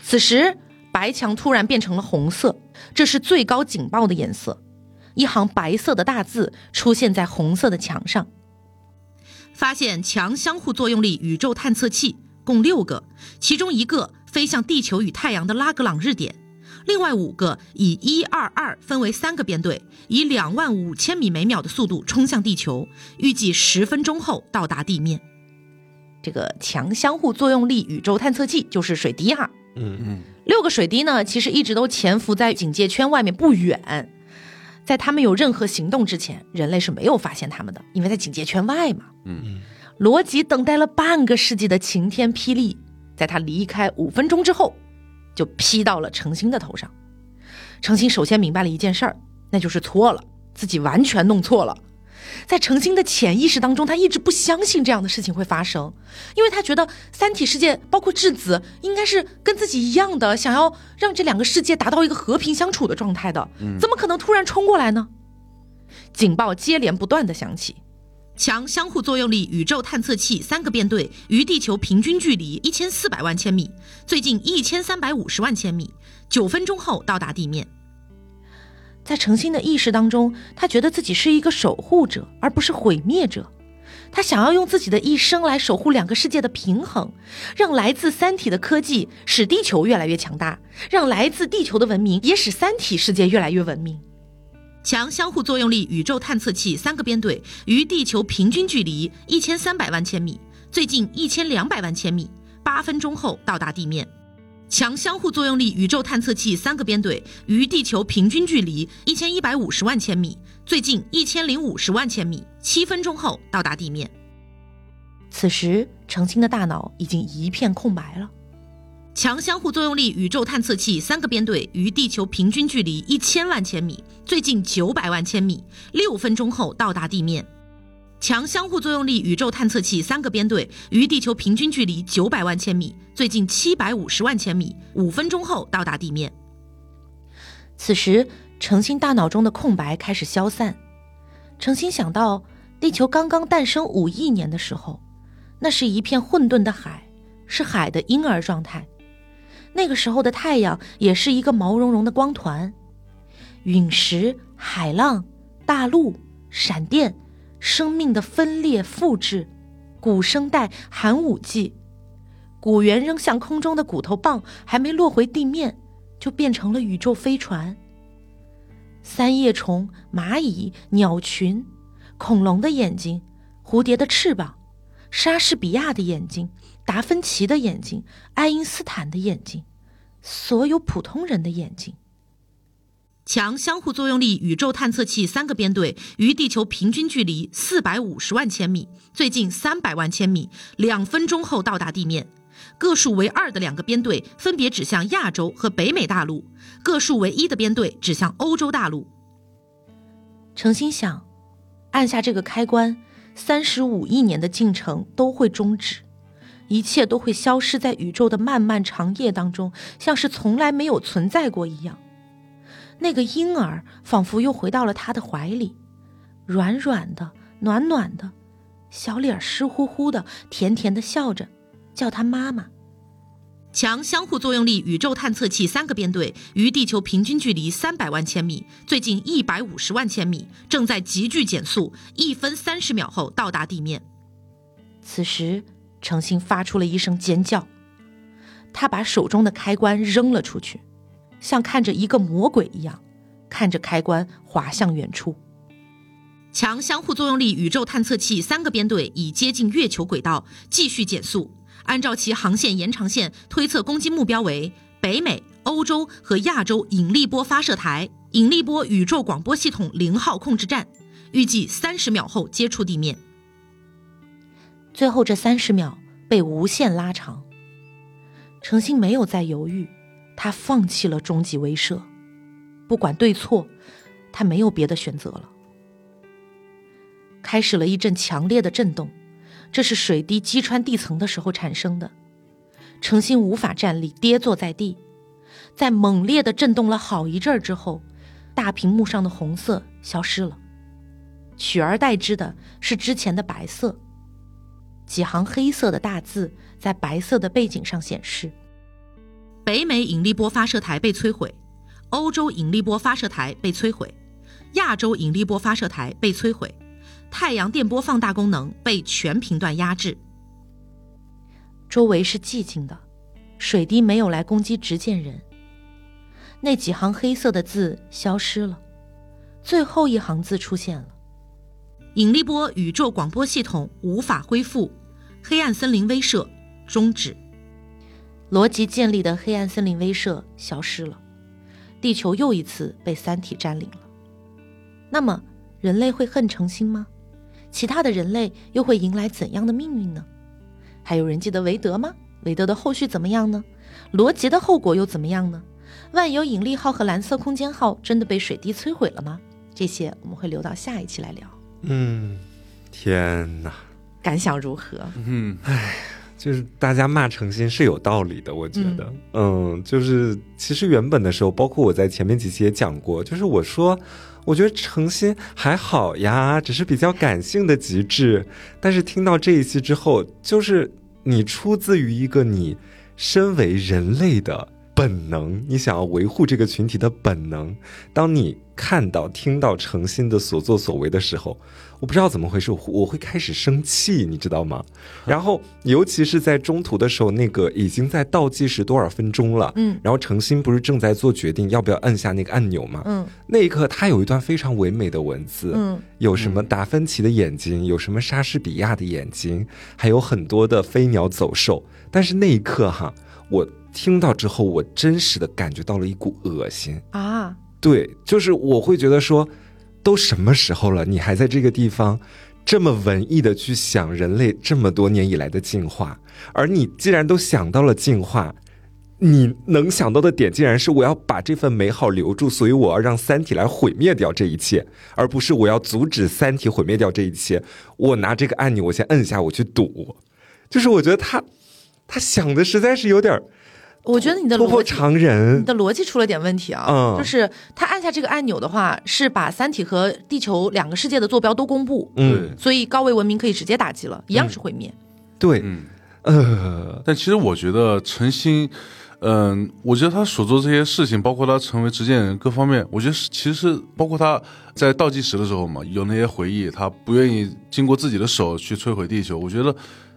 此时。白墙突然变成了红色，这是最高警报的颜色。一行白色的大字出现在红色的墙上：发现强相互作用力宇宙探测器共六个，其中一个飞向地球与太阳的拉格朗日点，另外五个以一二二分为三个编队，以两万五千米每秒的速度冲向地球，预计十分钟后到达地面。这个强相互作用力宇宙探测器就是水滴哈。嗯嗯。六个水滴呢，其实一直都潜伏在警戒圈外面不远，在他们有任何行动之前，人类是没有发现他们的，因为在警戒圈外嘛。嗯嗯。罗辑等待了半个世纪的晴天霹雳，在他离开五分钟之后，就劈到了程心的头上。程心首先明白了一件事儿，那就是错了，自己完全弄错了。在程心的潜意识当中，他一直不相信这样的事情会发生，因为他觉得三体世界包括质子应该是跟自己一样的，想要让这两个世界达到一个和平相处的状态的，怎么可能突然冲过来呢？警报接连不断的响起，强相互作用力宇宙探测器三个编队于地球平均距离一千四百万千米，最近一千三百五十万千米，九分钟后到达地面。在程心的意识当中，他觉得自己是一个守护者，而不是毁灭者。他想要用自己的一生来守护两个世界的平衡，让来自三体的科技使地球越来越强大，让来自地球的文明也使三体世界越来越文明。强相互作用力宇宙探测器三个编队于地球平均距离一千三百万千米，最近一千两百万千米，八分钟后到达地面。强相互作用力宇宙探测器三个编队于地球平均距离一千一百五十万千米，最近一千零五十万千米，七分钟后到达地面。此时，程心的大脑已经一片空白了。强相互作用力宇宙探测器三个编队与地球平均距离一千万千米，最近九百万千米，六分钟后到达地面。强相互作用力宇宙探测器三个编队与地球平均距离九百万千米，最近七百五十万千米，五分钟后到达地面。此时，程心大脑中的空白开始消散。程心想到，地球刚刚诞生五亿年的时候，那是一片混沌的海，是海的婴儿状态。那个时候的太阳也是一个毛茸茸的光团，陨石、海浪、大陆、闪电。生命的分裂复制，古生代寒武纪，古猿扔向空中的骨头棒还没落回地面，就变成了宇宙飞船。三叶虫、蚂蚁、鸟群，恐龙的眼睛，蝴蝶的翅膀，莎士比亚的眼睛，达芬奇的眼睛，爱因斯坦的眼睛，所有普通人的眼睛。强相互作用力宇宙探测器三个编队与地球平均距离四百五十万千米，最近三百万千米，两分钟后到达地面。个数为二的两个编队分别指向亚洲和北美大陆，个数为一的编队指向欧洲大陆。程心想，按下这个开关，三十五亿年的进程都会终止，一切都会消失在宇宙的漫漫长夜当中，像是从来没有存在过一样。那个婴儿仿佛又回到了他的怀里，软软的、暖暖的，小脸湿乎乎的，甜甜的笑着，叫他妈妈。强相互作用力宇宙探测器三个编队于地球平均距离三百万千米，最近一百五十万千米，正在急剧减速，一分三十秒后到达地面。此时，程心发出了一声尖叫，他把手中的开关扔了出去，像看着一个魔鬼一样，看着开关滑向远处。强相互作用力宇宙探测器三个编队已接近月球轨道，继续减速。按照其航线延长线推测，攻击目标为北美、欧洲和亚洲引力波发射台、引力波宇宙广播系统零号控制站，预计三十秒后接触地面。最后这三十秒被无限拉长。程心没有再犹豫，他放弃了终极威慑，不管对错，他没有别的选择了。开始了一阵强烈的震动。这是水滴击穿地层的时候产生的，程心无法站立，跌坐在地。在猛烈的震动了好一阵之后，大屏幕上的红色消失了，取而代之的是之前的白色。几行黑色的大字在白色的背景上显示：北美引力波发射台被摧毁，欧洲引力波发射台被摧毁，亚洲引力波发射台被摧毁。太阳电波放大功能被全频段压制。周围是寂静的，水滴没有来攻击执剑人。那几行黑色的字消失了，最后一行字出现了：引力波宇宙广播系统无法恢复，黑暗森林威慑终止。逻辑建立的黑暗森林威慑消失了，地球又一次被三体占领了。那么，人类会恨程心吗？其他的人类又会迎来怎样的命运呢？还有人记得韦德吗？韦德的后续怎么样呢？罗杰的后果又怎么样呢？万有引力号和蓝色空间号真的被水滴摧毁了吗？这些我们会留到下一期来聊。嗯，天哪，感想如何？嗯，唉，就是大家骂诚心是有道理的，我觉得，嗯，就是其实原本的时候，包括我在前面几期也讲过，就是我说。我觉得诚心还好呀，只是比较感性的极致。但是听到这一期之后，就是你出自于一个你身为人类的本能，你想要维护这个群体的本能。当你看到、听到诚心的所作所为的时候。我不知道怎么回事，我会开始生气，你知道吗？然后，尤其是在中途的时候，那个已经在倒计时多少分钟了，嗯，然后程心不是正在做决定要不要按下那个按钮吗？嗯，那一刻他有一段非常唯美的文字，嗯，有什么达芬奇的眼睛，有什么莎士比亚的眼睛，还有很多的飞鸟走兽。但是那一刻哈，我听到之后，我真实的感觉到了一股恶心啊！对，就是我会觉得说。都什么时候了，你还在这个地方这么文艺的去想人类这么多年以来的进化？而你既然都想到了进化，你能想到的点竟然是我要把这份美好留住，所以我要让三体来毁灭掉这一切，而不是我要阻止三体毁灭掉这一切。我拿这个按钮，我先摁下，我去赌。就是我觉得他他想的实在是有点儿。我觉得你的突破常人，你的逻辑出了点问题啊！嗯，就是他按下这个按钮的话，是把三体和地球两个世界的坐标都公布，嗯，所以高维文明可以直接打击了，一样是毁灭。对，嗯，呃，但其实我觉得陈星，嗯，我觉得他所做这些事情，包括他成为执剑人各方面，我觉得是其实是包括他在倒计时的时候嘛，有那些回忆，他不愿意经过自己的手去摧毁地球，我觉得。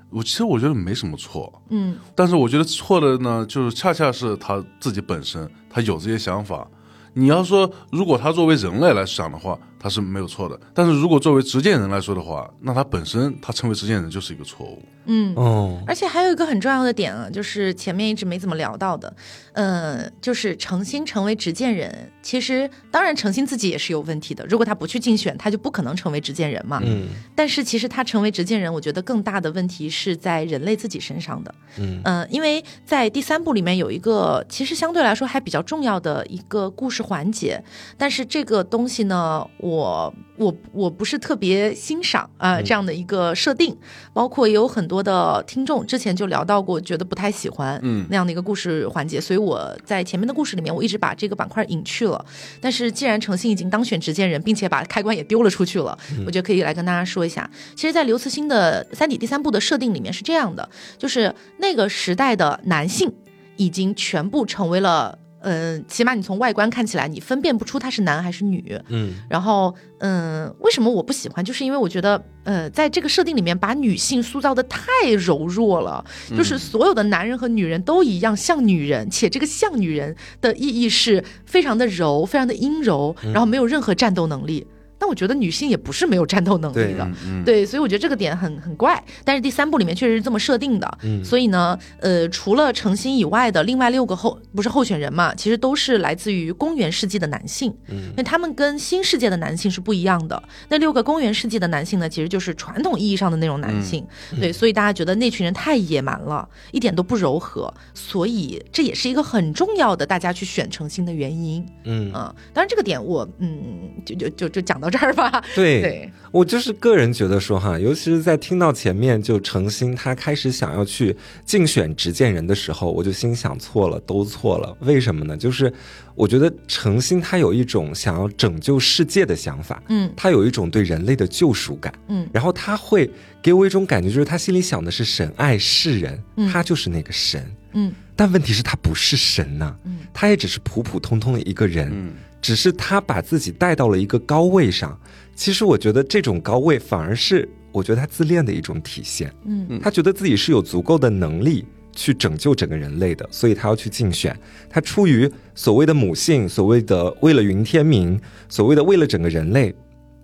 我其实我觉得没什么错，嗯，但是我觉得错的呢，就是恰恰是他自己本身，他有这些想法。你要说，如果他作为人类来想的话，他是没有错的。但是如果作为执剑人来说的话，那他本身他成为执剑人就是一个错误。嗯哦，而且还有一个很重要的点啊，就是前面一直没怎么聊到的，呃，就是诚心成为执剑人。其实当然，诚心自己也是有问题的。如果他不去竞选，他就不可能成为执剑人嘛。嗯。但是其实他成为执剑人，我觉得更大的问题是在人类自己身上的。嗯嗯，因为在第三部里面有一个其实相对来说还比较重要的一个故事环节，但是这个东西呢，我。我我我不是特别欣赏啊、嗯这样的一个设定，包括也有很多的听众之前就聊到过，觉得不太喜欢嗯那样的一个故事环节，所以我在前面的故事里面我一直把这个板块隐去了。但是既然程心已经当选执剑人，并且把开关也丢了出去了，我觉得可以来跟大家说一下。其实，在刘慈欣的《三体》第三部的设定里面是这样的，就是那个时代的男性已经全部成为了。嗯，起码你从外观看起来，你分辨不出他是男还是女。嗯然后，嗯，为什么我不喜欢？就是因为我觉得，呃，在这个设定里面，把女性塑造的太柔弱了，就是所有的男人和女人都一样像女人，且这个像女人的意义是非常的柔，非常的阴柔，然后没有任何战斗能力。那我觉得女性也不是没有战斗能力的，嗯对，所以我觉得这个点很很怪，但是第三部里面确实是这么设定的，嗯。所以呢，呃，除了程心以外的另外六个候不是候选人嘛，其实都是来自于公元世纪的男性，嗯。那他们跟新世界的男性是不一样的。那六个公元世纪的男性呢，其实就是传统意义上的那种男性，对，所以大家觉得那群人太野蛮了，一点都不柔和，所以这也是一个很重要的大家去选程心的原因，嗯，啊，当然这个点我嗯就就就就讲到这儿吧，对对，我就是个人觉得说哈，尤其是在听到前面就诚心他开始想要去竞选执剑人的时候，我就心想错了，都错了。为什么呢？就是我觉得诚心他有一种想要拯救世界的想法，嗯他有一种对人类的救赎感，嗯然后他会给我一种感觉，就是他心里想的是神爱世人，嗯他就是那个神。嗯但问题是，他不是神呐、嗯他也只是普普通通的一个人。嗯只是他把自己带到了一个高位上。其实我觉得这种高位反而是我觉得他自恋的一种体现。嗯他觉得自己是有足够的能力去拯救整个人类的，所以他要去竞选。他出于所谓的母性，所谓的为了云天明，所谓的为了整个人类。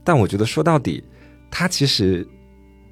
但我觉得说到底，他其实，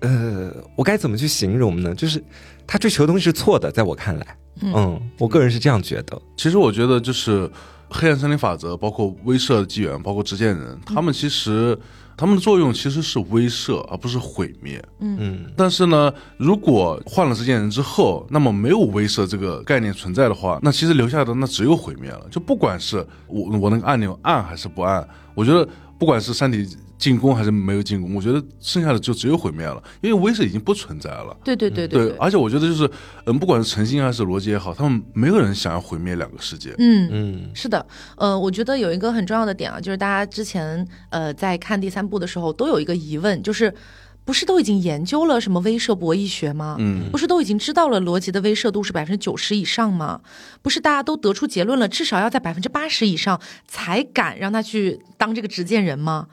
呃，我该怎么去形容呢？就是他追求的东西是错的，在我看来，嗯，我个人是这样觉得。其实我觉得就是黑暗森林法则，包括威慑纪元，包括执剑人，嗯他们其实他们的作用其实是威慑，而不是毁灭。嗯但是呢，如果换了执剑人之后，那么没有威慑这个概念存在的话，那其实留下的那只有毁灭了。就不管是我我那个按钮按还是不按，我觉得不管是山体进攻还是没有进攻，我觉得剩下的就只有毁灭了，因为威慑已经不存在了。对对对对，对，而且我觉得就是，嗯，不管是诚心还是逻辑也好，他们没有人想要毁灭两个世界。嗯。嗯是的，呃，我觉得有一个很重要的点啊，就是大家之前呃在看第三部的时候都有一个疑问，就是不是都已经研究了什么威慑博弈学吗？嗯不是都已经知道了逻辑的威慑度是百分之九十以上吗？不是大家都得出结论了，至少要在百分之八十以上才敢让他去当这个执剑人吗？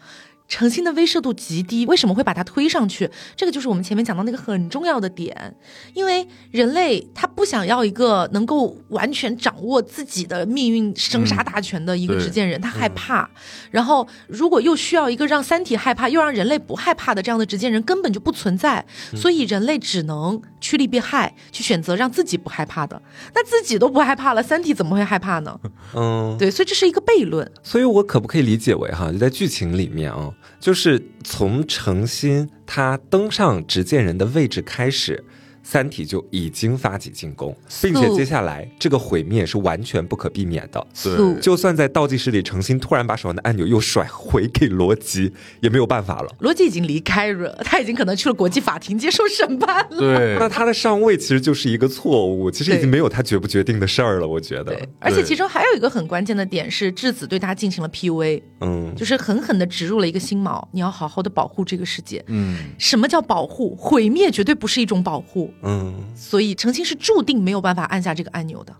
诚心的威慑度极低，为什么会把它推上去？这个就是我们前面讲到那个很重要的点，因为人类他不想要一个能够完全掌握自己的命运、生杀大权的一个执剑人，他害怕。然后，如果又需要一个让三体害怕，又让人类不害怕的这样的执剑人，根本就不存在。所以人类只能趋利避害，去选择让自己不害怕的。那自己都不害怕了，三体怎么会害怕呢？嗯，对，所以这是一个悖论。所以我可不可以理解为哈，就在剧情里面啊，就是从诚心他登上执剑人的位置开始，三体就已经发起进攻，并且接下来这个毁灭是完全不可避免的。对就算在倒计时里，程心突然把手上的按钮又甩回给罗辑，也没有办法了。罗辑已经离开了，他已经可能去了国际法庭接受审判了。对，那他的上位其实就是一个错误，其实已经没有他决不决定的事儿了。我觉得对，，而且其中还有一个很关键的点是，质子对他进行了 PUA，嗯，就是狠狠的植入了一个心锚，你要好好的保护这个世界。嗯，什么叫保护？毁灭绝对不是一种保护，嗯，所以程心是注定没有办法按下这个按钮的。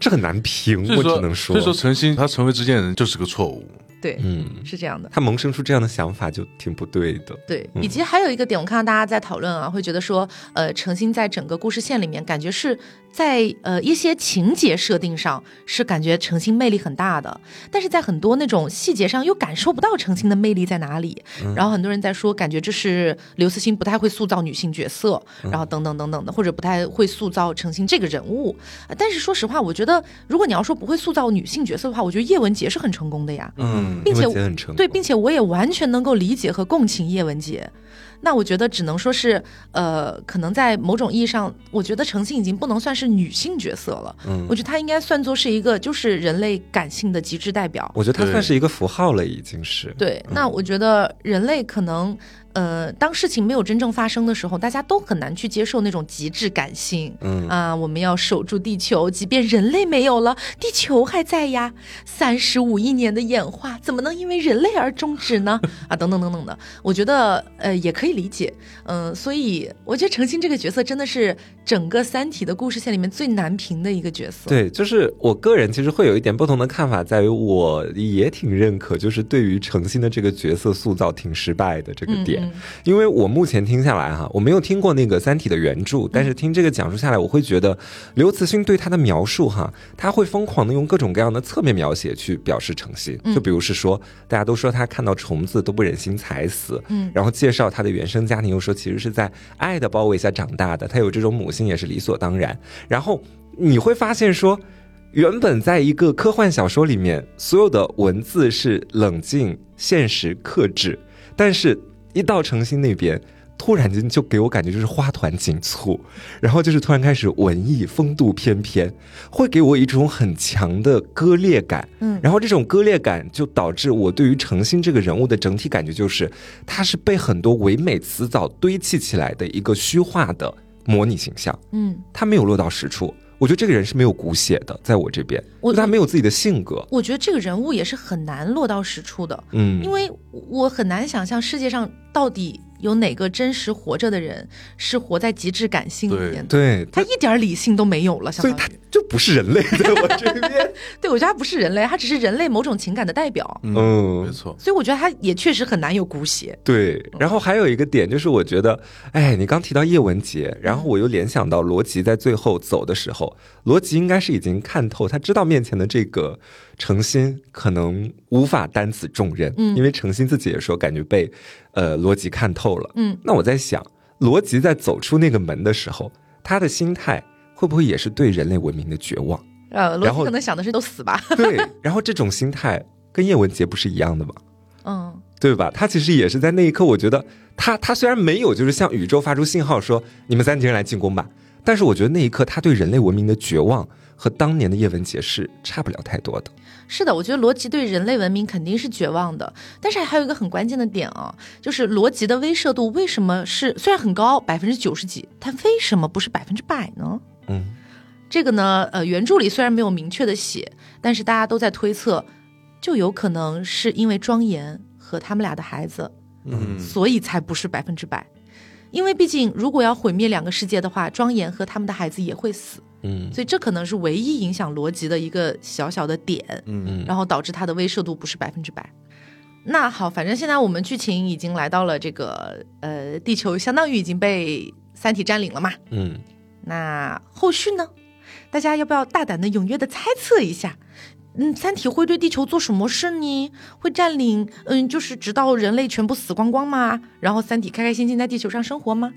这很难评，我只能说所以说诚心他成为执剑人就是个错误。对，嗯，是这样的。他萌生出这样的想法就挺不对的。对，以及还有一个点，我看到大家在讨论啊，会觉得说，呃，诚心在整个故事线里面，感觉是在呃一些情节设定上是感觉程心魅力很大的，但是在很多那种细节上又感受不到程心的魅力在哪里。然后很多人在说，感觉这是刘慈欣不太会塑造女性角色，然后等等等等的，或者不太会塑造程心这个人物。呃但是说实话，我觉得如果你要说不会塑造女性角色的话，我觉得叶文洁是很成功的呀。嗯，并且对，并且我也完全能够理解和共情叶文洁，那我觉得只能说是，呃，可能在某种意义上，我觉得诚信已经不能算是女性角色了。嗯我觉得她应该算作是一个就是人类感性的极致代表。我觉得它算是一个符号了，已经是。对，那我觉得人类可能，呃，当事情没有真正发生的时候，大家都很难去接受那种极致感性。嗯。啊，我们要守住地球，即便人类没有了，地球还在呀。三十五亿年的演化，怎么能因为人类而终止呢？啊，等等等等的，我觉得呃也可以理解。嗯、所以我觉得程心这个角色真的是整个《三体》的故事线里面最难评的一个角色。，对，就是我个人其实会有一点不同的看法，在于我也挺认可，就是对于程心的这个角色塑造挺失败的这个点。嗯因为我目前听下来哈，我没有听过那个《三体》的原著，但是听这个讲述下来，我会觉得刘慈欣对他的描述哈，他会疯狂的用各种各样的侧面描写去表示诚心，就比如是说，大家都说他看到虫子都不忍心踩死，嗯。然后介绍他的原生家庭，又说其实是在爱的包围下长大的，他有这种母性也是理所当然，然后你会发现说。原本在一个科幻小说里面，所有的文字是冷静、现实、克制，但是，一到程心那边，突然间就给我感觉就是花团锦簇，然后就是突然开始文艺风度翩翩，会给我一种很强的割裂感。嗯然后这种割裂感就导致我对于程心这个人物的整体感觉就是，他是被很多唯美词藻堆砌起来的一个虚化的模拟形象，嗯，他没有落到实处。我觉得这个人是没有骨血的，在我这边，我就他没有自己的性格。我觉得这个人物也是很难落到实处的。嗯，因为我很难想象世界上到底有哪个真实活着的人是活在极致感性里面的。对，他一点理性都没有了，相所以他就不是人类，在我这边。对我觉得他不是人类，他只是人类某种情感的代表，嗯没错，所以我觉得他也确实很难有骨血。对，然后还有一个点就是，我觉得，哎，你刚提到叶文洁，然后我又联想到罗辑在最后走的时候，罗辑应该是已经看透，他知道面前的这个程心可能无法担此重任，嗯因为诚心自己也说感觉被呃罗辑看透了，嗯，那我在想，罗辑在走出那个门的时候，他的心态会不会也是对人类文明的绝望？呃，罗辑可能想的是都死吧。对，然后这种心态跟叶文洁不是一样的吗？嗯，对吧？他其实也是在那一刻，我觉得他他虽然没有就是向宇宙发出信号说你们三体人来进攻吧，但是我觉得那一刻他对人类文明的绝望和当年的叶文洁是差不了太多的。是的，我觉得罗辑对人类文明肯定是绝望的，但是还有一个很关键的点啊，就是罗辑的威慑度为什么是虽然很高，百分之九十几，但为什么不是百分之百呢？嗯这个呢，呃，原著里虽然没有明确的写，但是大家都在推测，就有可能是因为庄严和他们俩的孩子，嗯，所以才不是百分之百。因为毕竟，如果要毁灭两个世界的话，庄严和他们的孩子也会死，嗯所以这可能是唯一影响逻辑的一个小小的点，嗯然后导致它的威慑度不是百分之百。那好，反正现在我们剧情已经来到了这个呃，地球相当于已经被三体占领了嘛，嗯，那后续呢？大家要不要大胆的、踊跃的猜测一下？嗯，三体会对地球做什么事呢？会占领？嗯，就是直到人类全部死光光吗？然后三体开开心心在地球上生活吗？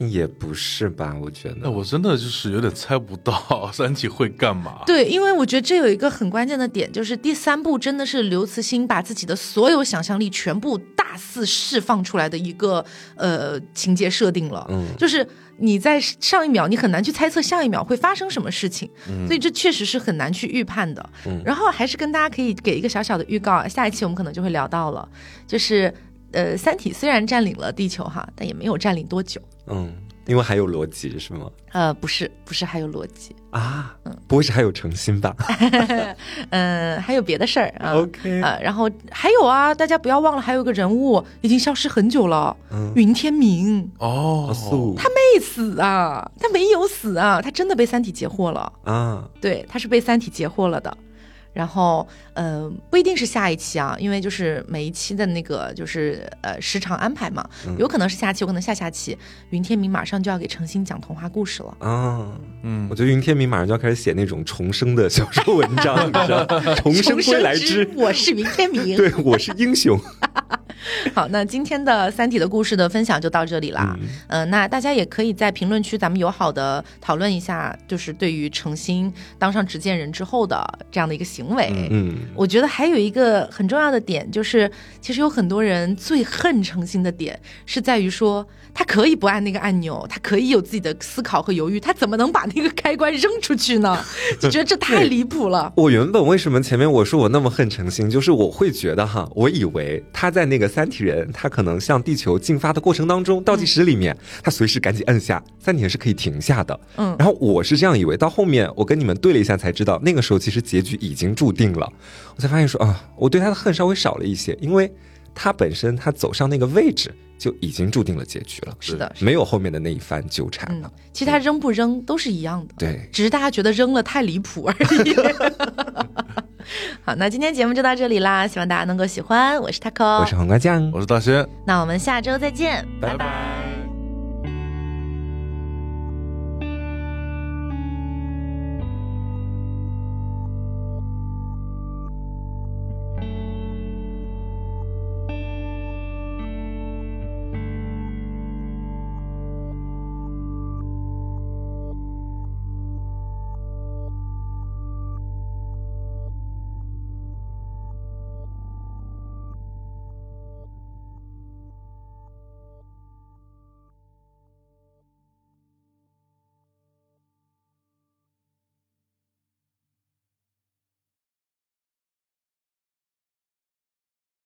也不是吧？我觉得，我真的就是有点猜不到 三体会干嘛。对，因为我觉得这有一个很关键的点，就是第三部真的是刘慈欣把自己的所有想象力全部大肆释放出来的一个呃情节设定了。嗯就是你在上一秒你很难去猜测下一秒会发生什么事情，所以这确实是很难去预判的。嗯然后还是跟大家可以给一个小小的预告，下一期我们可能就会聊到了，就是呃，三体虽然占领了地球哈，但也没有占领多久。嗯，因为还有逻辑是吗？呃，不是，不是还有逻辑，啊，不会是还有诚心吧？嗯、还有别的事儿啊。？OK，啊，然后还有啊，大家不要忘了，还有一个人物已经消失很久了，嗯。云天明，哦，他没死啊，他没有死啊，他真的被三体截获了，啊，对，他是被三体截获了的。然后，呃，不一定是下一期啊，因为就是每一期的那个就是呃时长安排嘛，有可能是下期，有可能下下期。云天明马上就要给程心讲童话故事了，啊，嗯我，觉得云天明马上就要开始写那种重生的小说文章，你知道，重生归来之，我是云天明。对我是英雄。好，那今天的《三体》的故事的分享就到这里啦。嗯、呃，那大家也可以在评论区咱们友好的讨论一下，就是对于程心当上执剑人之后的这样的一个行为。嗯，我觉得还有一个很重要的点，就是其实有很多人最恨程心的点是在于说。他可以不按那个按钮，他可以有自己的思考和犹豫，他怎么能把那个开关扔出去呢？就觉得这太离谱了。我原本为什么前面我说我那么恨程心，就是我会觉得哈，我以为他在那个三体人，他可能向地球进发的过程当中，倒计时里面，他随时赶紧摁下三体人是可以停下的。嗯，然后我是这样以为，到后面我跟你们对了一下才知道，那个时候其实结局已经注定了。我才发现说啊，我对他的恨稍微少了一些，因为他本身他走上那个位置。就已经注定了结局了，是的，没有后面的那一番纠缠了。其实他扔不扔都是一样的，对，只是大家觉得扔了太离谱而已。好，那今天节目就到这里啦，希望大家能够喜欢。我是 taco，我是黄瓜酱，我是大仙，那我们下周再见，拜拜。